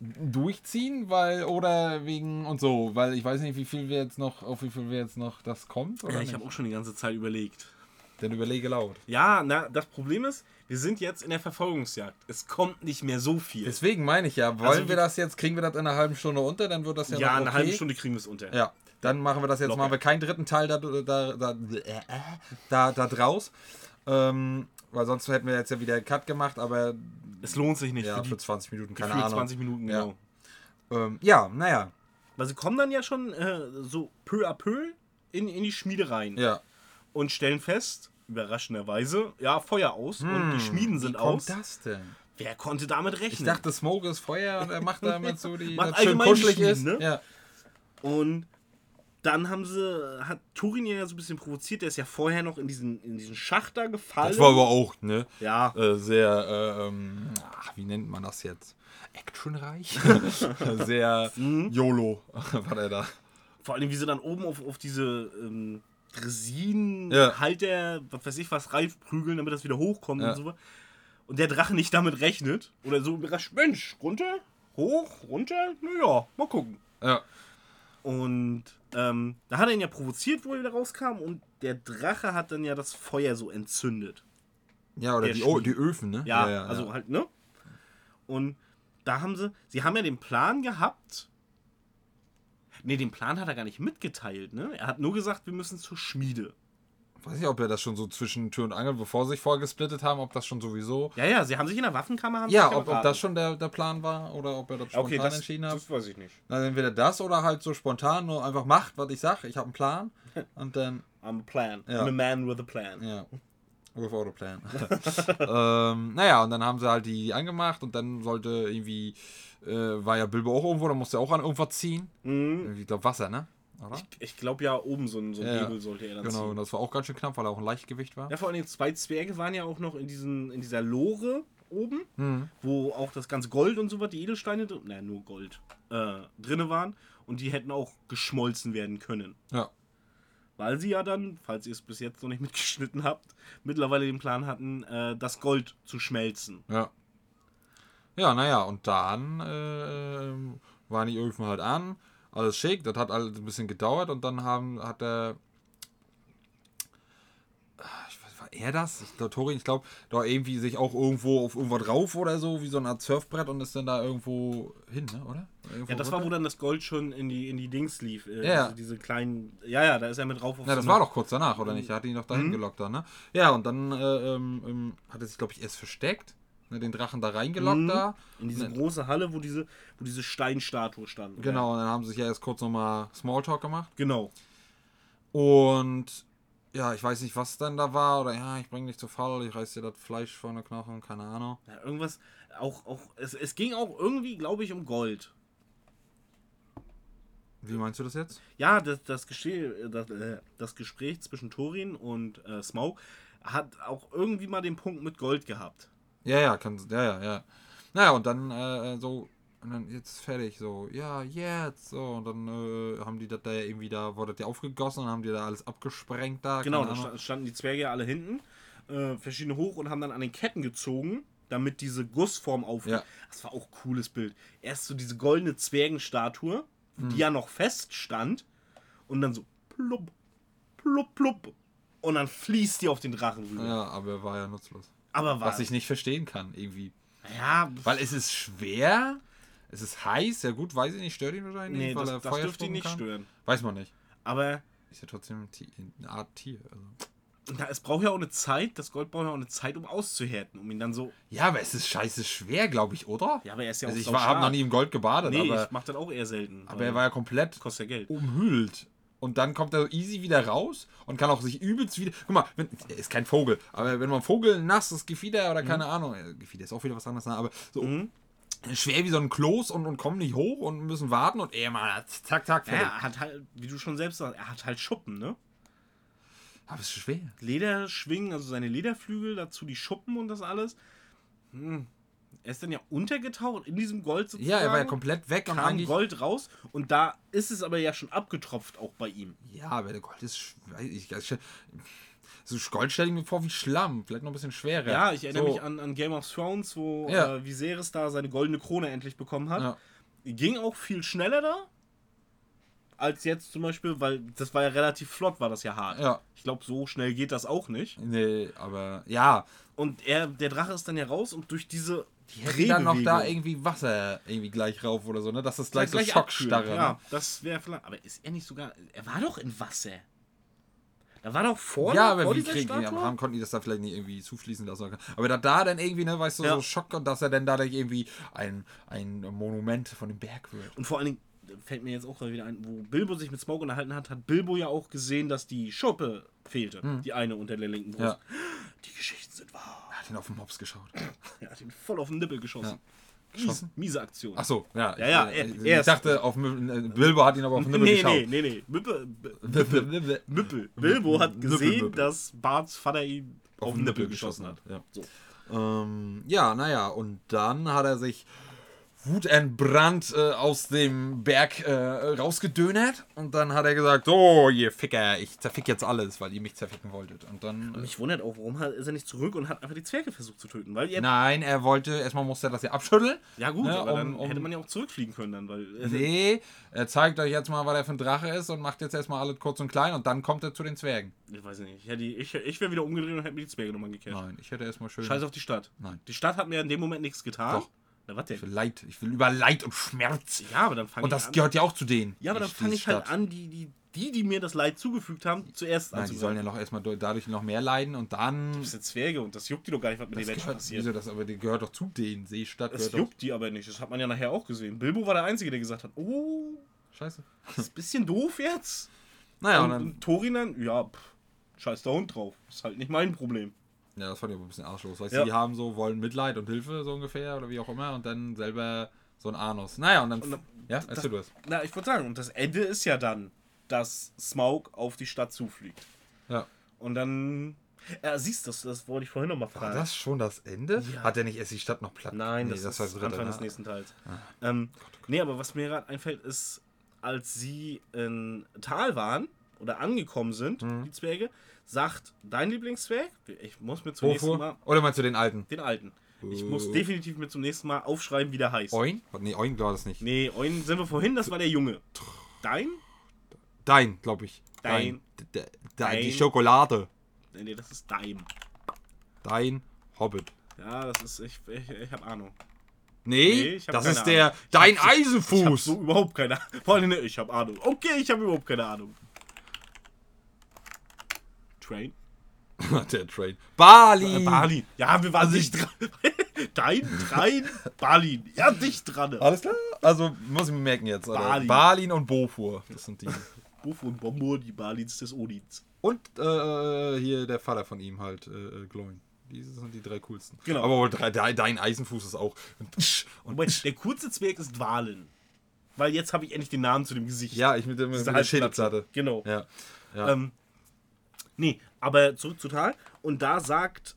durchziehen, weil oder wegen und so, weil ich weiß nicht, wie viel wir jetzt noch, auf wie viel wir jetzt noch das kommt oder Ja, ich nicht. habe auch schon die ganze Zeit überlegt. Dann überlege laut. Ja, na, das Problem ist, wir sind jetzt in der Verfolgungsjagd. Es kommt nicht mehr so viel. Deswegen meine ich ja, wollen Also wir das jetzt, kriegen wir das in einer halben Stunde unter, dann wird das ja, ja, noch eine okay. halbe Stunde kriegen wir es unter. Ja, dann machen wir das jetzt, Locker. machen wir keinen dritten Teil da, da, da, da, da draus. Ähm, weil sonst hätten wir jetzt ja wieder einen Cut gemacht, aber Es lohnt sich nicht ja, für die für 20 Minuten, keine Ahnung. 20 Minuten, Ja. genau. Ähm, ja, naja. Weil sie kommen dann ja schon äh, so peu à peu in, in die Schmiede rein Ja. und stellen fest, überraschenderweise, ja, Feuer aus und die Schmieden sind Hm, Wie kommt aus. das denn? Wer konnte damit rechnen? Ich dachte, Smoke ist Feuer und er macht (laughs) damit so die, Macht das schön allgemein kuschelig Schmieden, ist. ne? Ja. Und dann haben sie, hat Turin ja so ein bisschen provoziert, der ist ja vorher noch in diesen, in diesen Schacht da gefallen. Das war aber auch, ne? ja, Äh, sehr, äh, ähm, ach, wie nennt man das jetzt? Actionreich? (laughs) sehr Mhm. YOLO (laughs) war der da. vor allem wie sie dann oben auf, auf diese ähm, Dresinen, Ja. Halter, was weiß ich was, prügeln, damit das wieder hochkommt Ja. und so. Und der Drache nicht damit rechnet. Oder so überrascht, Mensch, runter, hoch, runter, naja, mal gucken. Ja. Und ähm, da hat er ihn ja provoziert, wo er wieder rauskam. Und der Drache hat dann ja das Feuer so entzündet. Ja, oder Der die, die Öfen, ne? Ja, also halt, ne? Und da haben sie, sie haben ja den Plan gehabt. Ne, den Plan hat er gar nicht mitgeteilt, ne? Er hat nur gesagt, wir müssen zur Schmiede. Weiß nicht, ob er das schon so zwischen Tür und Angel, bevor sie sich vorgesplittet haben, ob das schon sowieso. Ja, ja, sie haben sich in der Waffenkammer haben Ja, sich ob, ob das schon der, der Plan war oder ob er das spontan Okay, das, entschieden hat. das weiß ich nicht. Na, entweder das oder halt so spontan nur einfach macht, was ich sag. Ich habe einen Plan. (laughs) Und dann, I'm a plan. Ja. I'm a man with a plan. ja. Without a plan. ähm, naja, und dann haben sie halt die angemacht und dann sollte irgendwie, äh, war ja Bilbo auch irgendwo, da musste er auch an irgendwas ziehen. Mhm. Ich glaube Wasser, ne? Oder? Ich glaube ja, oben so ein, so ein Ja, Hebel sollte er dann Genau, und ziehen. das war auch ganz schön knapp, weil er auch ein Leichtgewicht war. Ja, vor allem zwei Zwerge waren ja auch noch in, diesen, in dieser Lore oben, Mhm. wo auch das ganze Gold und so was, die Edelsteine, drin- nein, nur Gold, äh, drinne waren. Und die hätten auch geschmolzen werden können. Ja. Weil sie ja dann, falls ihr es bis jetzt noch nicht (laughs) mitgeschnitten habt, mittlerweile den Plan hatten, äh, das Gold zu schmelzen. Ja. Ja, naja, und dann äh, waren die Öfen halt an, alles schick, das hat alles ein bisschen gedauert und dann haben, hat er. Ah, Ich weiß, war er das? Ich glaube, Tori, ich glaube, da irgendwie sich auch irgendwo auf irgendwo drauf oder so, wie so eine Art Surfbrett und ist dann da irgendwo hin, ne, oder? Irgendwo Ja, das war, wo runter? dann das Gold schon in die, in die Dings lief. Äh, Ja. diese, diese kleinen. Ja, ja, da ist er mit drauf auf Ja, so das eine- war doch kurz danach, oder nicht? Er hat ihn doch Mhm. dahin gelockt dann, ne? Ja, und dann äh, ähm, ähm, hat er sich, glaube ich, erst versteckt. ne, den Drachen da reingelockt Mhm. da. In diese Ne. große Halle, wo diese, wo diese Steinstatue stand. Genau, und dann haben sie sich ja erst kurz nochmal Smalltalk gemacht. Genau. Und ja, ich weiß nicht, was dann da war. Oder ja, ich bring dich zu Fall, ich reiß dir das Fleisch von der Knochen, keine Ahnung. Ja, irgendwas, auch, auch, es, es ging auch irgendwie, glaube ich, um Gold. Wie meinst du das jetzt? Ja, das, das, Gespräch, das, äh, das Gespräch zwischen Torin und äh, Smaug hat auch irgendwie mal den Punkt mit Gold gehabt. Ja, ja, kann, ja, ja, ja. Naja, und dann äh, so, und dann jetzt fertig, so, ja, jetzt, so, und dann äh, haben die das da ja irgendwie da, wurde das ja aufgegossen und haben die da alles abgesprengt da. Genau, da standen die Zwerge ja alle hinten, äh, verschiedene hoch und haben dann an den Ketten gezogen, damit diese Gussform aufgeht. Ja. Das war auch ein cooles Bild. Erst so diese goldene Zwergenstatue, Hm. die ja noch fest stand, und dann so plupp, plupp, plupp. Und dann fließt die auf den Drachen rüber. Ja, aber er war ja nutzlos. Aber was? Was ich nicht verstehen kann, irgendwie. ja, Weil es ist schwer, es ist heiß, ja gut, weiß ich nicht, stört ihn wahrscheinlich nee, nicht, weil das, er das Feuer dürfte ihn nicht kann. stören. Weiß man nicht. Aber Ist ja trotzdem eine Art Tier. Also. na, es braucht ja auch eine Zeit, das Gold braucht ja auch eine Zeit, um auszuhärten, um ihn dann so. Ja, aber es ist scheiße schwer, glaube ich, oder? Ja, aber er ist ja also auch ich habe noch nie im Gold gebadet, Nee, aber, ich mach das auch eher selten. aber er war ja komplett kostet ja Geld. umhüllt. Und dann kommt er easy wieder raus und kann auch sich übelst wieder. Guck mal, wenn, er ist kein Vogel, aber wenn man Vogel nasses Gefieder oder keine Ahnung, äh, Gefieder ist auch wieder was anderes, ne, aber so Mhm. Schwer wie so ein Kloß und, und kommen nicht hoch und müssen warten und er mal zack, zack, Ja, fertig. er hat halt, wie du schon selbst sagst, er hat halt Schuppen, ne? Aber es ist schwer. Lederschwingen, also seine Lederflügel, dazu die Schuppen und das alles. Hm. Er ist dann ja untergetaucht in diesem Gold sozusagen. Ja, er war ja komplett weg und kam eigentlich. Gold raus und da ist es aber ja schon abgetropft auch bei ihm. Ja, aber der Gold ist. weiß ich, so Gold stelle ich mir vor wie Schlamm. Vielleicht noch ein bisschen schwerer. Ja, ich erinnere so, mich an, an Game of Thrones, wo Ja. äh, Viserys da seine goldene Krone endlich bekommen hat. Ja. Ging auch viel schneller da als jetzt zum Beispiel, weil das war ja relativ flott, war das ja hart. Ja. Ich glaube, so schnell geht das auch nicht. Nee, aber ja. Und er, der Drache ist dann ja raus und durch diese Die hätten dann noch da irgendwie Wasser irgendwie gleich rauf oder so, ne? Dass das gleich, so abkühlen. Schockstarre. Ja, Ne? das wäre vielleicht. Aber ist er nicht sogar. Er war doch in Wasser. Da war doch vor, Ja, aber vor wie kriegen ja, Statue? haben, konnten die das da vielleicht nicht irgendwie zufließen lassen? Aber da, da dann irgendwie, ne, weißt du, Ja. so Schock und dass er dann dadurch irgendwie ein, ein Monument von dem Berg wird. Und vor allen Dingen fällt mir jetzt auch gerade wieder ein, wo Bilbo sich mit Smoke unterhalten hat, hat Bilbo ja auch gesehen, dass die Schuppe fehlte. Die eine unter der linken Brust. Hm. Ja. Die Geschichten sind wahr. Er hat ihn auf den Mops geschaut. Er hat ihn voll auf den Nippel geschossen. Ja. Mies, miese Aktion. Ach so, ja. Ja, ja, ich, er- ich, dachte, auf, äh, Bilbo hat ihn aber auf Nippel nee, geschaut. nee, nee, nee. Nippel. Müppel. Bilbo hat Nippel, gesehen, Nippel. dass Barts Vater ihn auf, den Nippel geschossen hat. Ja, So. ähm, ja naja, und dann hat er sich wutentbrannt äh, aus dem Berg äh, rausgedönert und dann hat er gesagt, so, ihr Ficker, ich zerfick jetzt alles, weil ihr mich zerficken wolltet. Und dann... Äh, Mich wundert auch, warum hat- ist er nicht zurück und hat einfach die Zwerge versucht zu töten? Weil Nein, er wollte, erstmal musste er das ja abschütteln. ja gut, Ja, aber um- dann um- hätte man ja auch zurückfliegen können dann, weil Nee, er zeigt euch jetzt mal, was er für ein Drache ist und macht jetzt erstmal alles kurz und klein und dann kommt er zu den Zwergen. ich weiß nicht, ich, hätte ich, ich wäre wieder umgedreht und hätte mir die Zwerge nochmal gekehrt. Nein, ich hätte erstmal schön. Scheiß auf die Stadt. Nein. Die Stadt hat mir in dem Moment nichts getan. Doch. Na, was denn? Ich will Leid. Ich will über Leid und Schmerz. Ja, aber dann fange Und ich das an. gehört ja auch zu denen. Ja, aber dann fange ich halt Stadt. an, die, die, die, die mir das Leid zugefügt haben, zuerst Nein, die sollen ja noch erstmal durch- dadurch noch mehr leiden und dann. Das sind Zwerge und das juckt die doch gar nicht, was mit den Das Menschen gehört, passiert. wieso das, aber die gehört doch zu denen. Seestadt Es gehört juckt die aber nicht. Das hat man ja nachher auch gesehen. Bilbo war der Einzige, der gesagt hat, oh, Scheiße. das ist ein bisschen doof jetzt. Naja, und und, dann. und dann, ja, pff, scheiß der Hund drauf. Ist halt nicht mein Problem. Ja, das fand ich aber ein bisschen arschlos. Weißt Ja. du, die haben so, wollen Mitleid und Hilfe, so ungefähr, oder wie auch immer, und dann selber so ein Anus. Naja, und dann. Und ja, erzähl du es. Na, ich würde sagen, und das Ende ist ja dann, dass Smaug auf die Stadt zufliegt. Ja. Und dann. Ja, siehst du, das, das wollte ich vorhin nochmal War fragen. das schon das Ende? Ja. Hat er nicht erst die Stadt noch platt? Nein, nee, das, das ist war das. Anfang des ne? nächsten Teils. Ähm, nee, aber was mir gerade einfällt, ist, als sie in Tal waren oder angekommen sind, Mhm. die Zwerge, sagt dein Lieblingszwerg, ich muss mir zum nächsten Wofür? Mal, Oder meinst du den alten? den alten, ich Äh. muss definitiv mir zum nächsten Mal aufschreiben, wie der heißt. Oin? Nee, Oin war das nicht. Nee, Eun sind wir vorhin, das war der Junge. Dein? Dein, glaube ich. Dein. D- d- Dein. Die Dein. Schokolade. Nee, nee, das ist Daim. Dein Hobbit. Ja, das ist, ich, ich, ich habe Ahnung. Nee, Nee, ich hab das ist der Ahnung. Dein Ich hab Eisenfuß. so überhaupt keine Ahnung. Vor allem, ich habe Ahnung. Okay, ich habe überhaupt keine Ahnung. Train? (laughs) der Train. Bali. Äh, Bali. Ja, wir waren Also nicht dran. (laughs) Dein Trein, Balin. Ja, dicht dran. Alles klar? Also muss ich mir merken jetzt. Oder? Balin. Balin und Bofur. Das sind die. (laughs) Buff und Bombo, die Balins des Odins. Und äh, hier der Vater von ihm halt, äh, Gloin. Diese sind die drei coolsten. Genau. Aber dein, Eisenfuß ist auch. Und, Wobei, der kurze Zwerg ist Dwalen. Weil jetzt habe ich endlich den Namen zu dem Gesicht. ja, ich mit, der- mit der. Schädelplatte. Genau. Ja. ja. Ähm, nee, aber zurück zu Tal. Und da sagt.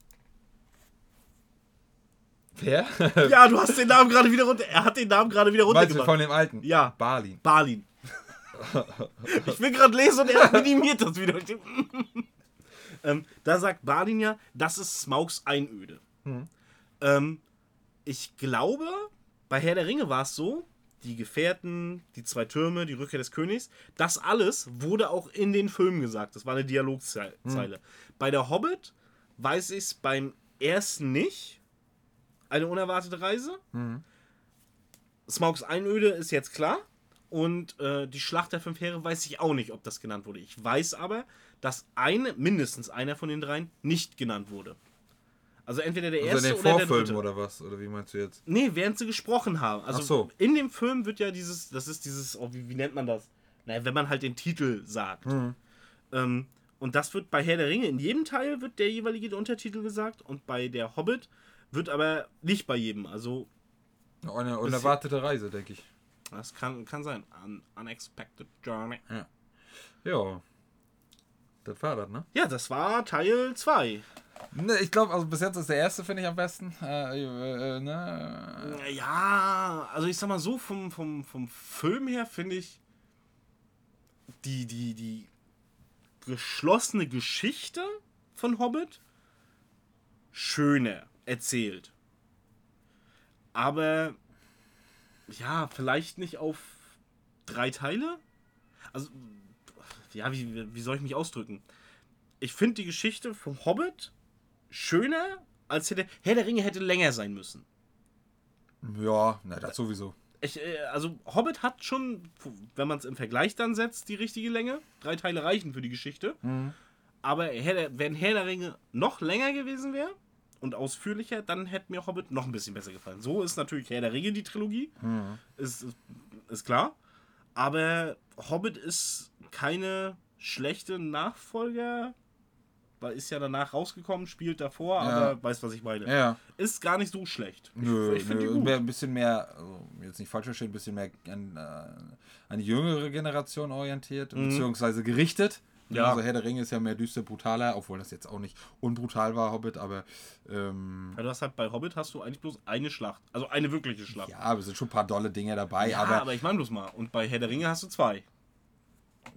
Wer? (laughs) Ja, du hast den Namen gerade wieder runter. Er hat den Namen gerade wieder Meinst du runtergemacht. von dem alten? Ja. Balin. Balin. (laughs) ich will gerade lesen und er minimiert das wieder. (laughs) ähm, da sagt Balin ja, das ist Smaugs Einöde. Ähm, ich glaube, bei Herr der Ringe war es so, die Gefährten, die zwei Türme, die Rückkehr des Königs, das alles wurde auch in den Filmen gesagt. Das war eine Dialogzeile. Bei der Hobbit weiß ich es beim ersten nicht. Eine unerwartete Reise. Smaugs Einöde ist jetzt klar. Und äh, die Schlacht der fünf Heere weiß ich auch nicht, ob das genannt wurde. Ich weiß aber, dass eine, mindestens einer von den dreien nicht genannt wurde. Also entweder der Also in erste oder der dritte. oder was? Oder wie meinst du jetzt? Nee, während sie gesprochen haben. Also Ach so. in dem Film wird ja dieses, das ist dieses, oh, wie, wie nennt man das? Naja, wenn man halt den Titel sagt. Mhm. Ähm, und das wird bei Herr der Ringe, in jedem Teil wird der jeweilige Untertitel gesagt und bei der Hobbit wird aber nicht bei jedem. Also Eine unerwartete Reise, denke ich. das kann, kann sein. An unexpected Journey. Ja. Das war das, ne? Ja, das war Teil 2. Ne, ich glaube, also bis jetzt ist der erste, finde ich am besten. Äh, äh, äh, ne? Ja, also ich sag mal so, vom, vom, vom Film her finde ich die, die, die geschlossene Geschichte von Hobbit schöner erzählt. Aber ja, vielleicht nicht auf drei Teile? Also, ja, wie, wie soll ich mich ausdrücken? Ich finde die Geschichte vom Hobbit schöner, als hätte. Herr der Ringe hätte länger sein müssen. Ja, na, das sowieso. Ich, äh, also Hobbit hat schon, wenn man es im Vergleich dann setzt, die richtige Länge. Drei Teile reichen für die Geschichte. Aber Herr der, wenn Herr der Ringe noch länger gewesen wäre und ausführlicher, dann hätte mir Hobbit noch ein bisschen besser gefallen. So ist natürlich Herr der Ringe die Trilogie. Ist, ist, ist klar. Aber Hobbit ist keine schlechte Nachfolger, ist ja danach rausgekommen, spielt davor, Ja. aber weißt, was ich meine. Ja. Ist gar nicht so schlecht. Ich, Nö, ich finde die gut. ein bisschen mehr, also jetzt nicht falsch verstehen, ein bisschen mehr an, äh, an die jüngere Generation orientiert, beziehungsweise gerichtet. Mhm. Ja. Also Herr der Ringe ist ja mehr düster, brutaler, obwohl das jetzt auch nicht unbrutal war, Hobbit, aber ähm, Ja, du hast halt bei Hobbit hast du eigentlich bloß eine Schlacht. Also eine wirkliche Schlacht. ja, aber es sind schon ein paar dolle Dinge dabei, Ja, aber, aber, ich meine bloß mal. Und bei Herr der Ringe hast du zwei.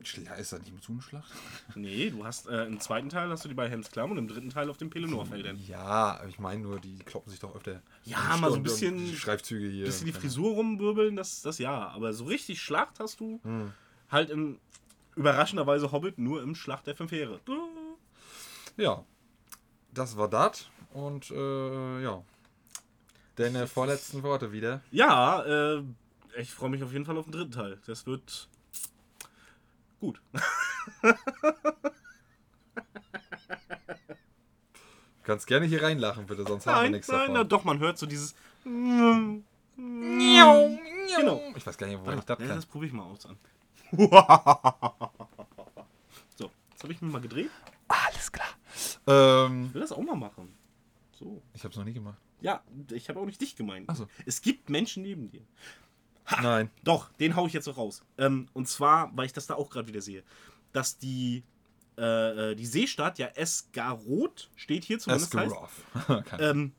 Ist das nicht mit so eine Schlacht? Nee, du hast äh, im zweiten Teil hast du die bei Helms Klamm und im dritten Teil auf den Pelennor-Feldern. Ja, aber ich meine nur, die kloppen sich doch öfter. Ja, mal so ein bisschen- die Schreibzüge hier. Bisschen die Frisur rumwirbeln, das, das ja. Aber so richtig Schlacht hast du halt im überraschenderweise Hobbit nur im Schlacht der fünf Heere. Ja, das war das und äh, ja. Deine vorletzten Worte wieder. Ja, äh, ich freue mich auf jeden Fall auf den dritten Teil. Das wird gut. Du (laughs) kannst gerne hier reinlachen, bitte, sonst haben wir Nein, nichts nein, davon. na, doch, man hört so dieses. Genau. Ich weiß gar nicht, woher ich das Ja, kann. das probiere ich mal aus an. (laughs) so, jetzt habe ich mich mal gedreht. Alles klar. Ähm, Ich will das auch mal machen. So. ich hab's noch nie gemacht. Ja, ich habe auch nicht dich gemeint. Ach so. Es gibt Menschen neben dir. Nein. Doch, den hau ich jetzt so raus. Ähm, und zwar, weil ich das da auch gerade wieder sehe, dass die, äh, äh, die Seestadt, ja Esgaroth, steht hier zumindest heißt. Esgaroth. (laughs) Keine- Ähm,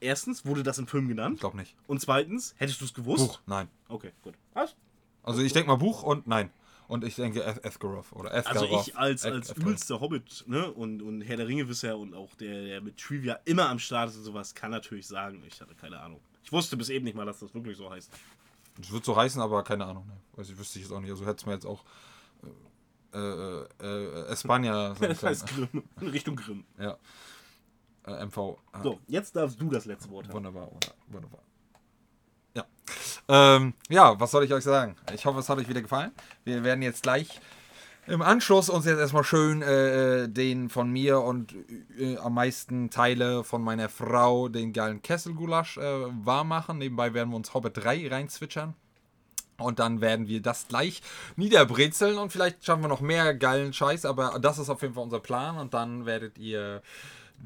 erstens wurde das im Film ich genannt. glaube nicht. Und zweitens, hättest du es gewusst? Buch, nein. Okay, gut. Was? Also ich denke mal Buch und nein. Und ich denke Es- Esgaroth oder Also Esgaroth. ich als, als Esgaroth. übelster Hobbit ne, und, und Herr der Ringe-Wisser und auch der, der mit Trivia immer am Start ist und sowas, kann natürlich sagen, ich hatte keine Ahnung. Ich wusste bis eben nicht mal, dass das wirklich so heißt. Das wird so heißen, aber keine Ahnung. Ne? Weiß ich, wüsste ich jetzt auch nicht. Also hätte es mir jetzt auch äh, äh, äh, Espanja (laughs) Das heißt können. Grimm, in Richtung Grimm. Ja. Äh, MV. Ah, So, jetzt darfst du das letzte Wort haben. Wunderbar, wunder- wunderbar. Ja. Ähm, ja, was soll ich euch sagen? Ich hoffe, es hat euch wieder gefallen. Wir werden jetzt gleich im Anschluss uns jetzt erstmal schön äh, den von mir und äh, am meisten Teile von meiner Frau den geilen Kesselgulasch äh, warm machen. Nebenbei werden wir uns Hobbit 3 reinzwitschern. Und dann werden wir das gleich niederbrezeln und vielleicht schaffen wir noch mehr geilen Scheiß, aber das ist auf jeden Fall unser Plan und dann werdet ihr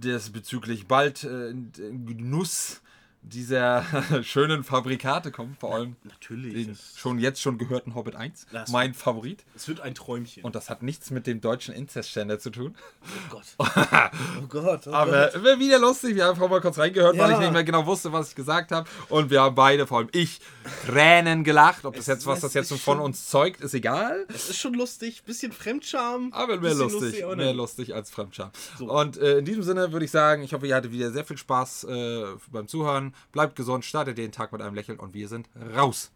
das bezüglich bald äh, Genuss dieser (laughs) schönen Fabrikate kommen, vor allem Natürlich. den schon jetzt schon gehörten Hobbit 1, Das- mein Favorit. es wird ein Träumchen. Und das hat nichts mit dem deutschen Inzestständer zu tun. oh Gott. (laughs) oh Gott. Oh Aber Gott. war wieder lustig. Wir haben mal kurz reingehört, weil Ja. ich nicht mehr genau wusste, was ich gesagt habe. Und wir haben beide, vor allem ich, Tränen gelacht. Ob das Es- jetzt, was das jetzt von uns zeugt, ist egal. Es ist schon lustig. Bisschen Fremdscham. Aber mehr lustig, oder? mehr lustig als Fremdscham. So. Und äh, in diesem Sinne würde ich sagen, ich hoffe, ihr hattet wieder sehr viel Spaß äh, beim Zuhören. Bleibt gesund, startet den Tag mit einem Lächeln und wir sind raus.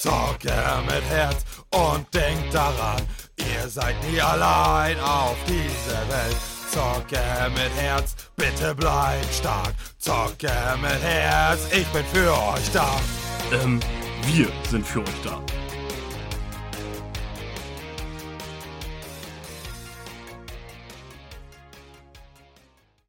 Zocke mit Herz und denkt daran, ihr seid nie allein auf dieser Welt. Zocke mit Herz, bitte bleibt stark. Zocke mit Herz, ich bin für euch da. Ähm, wir sind für euch da.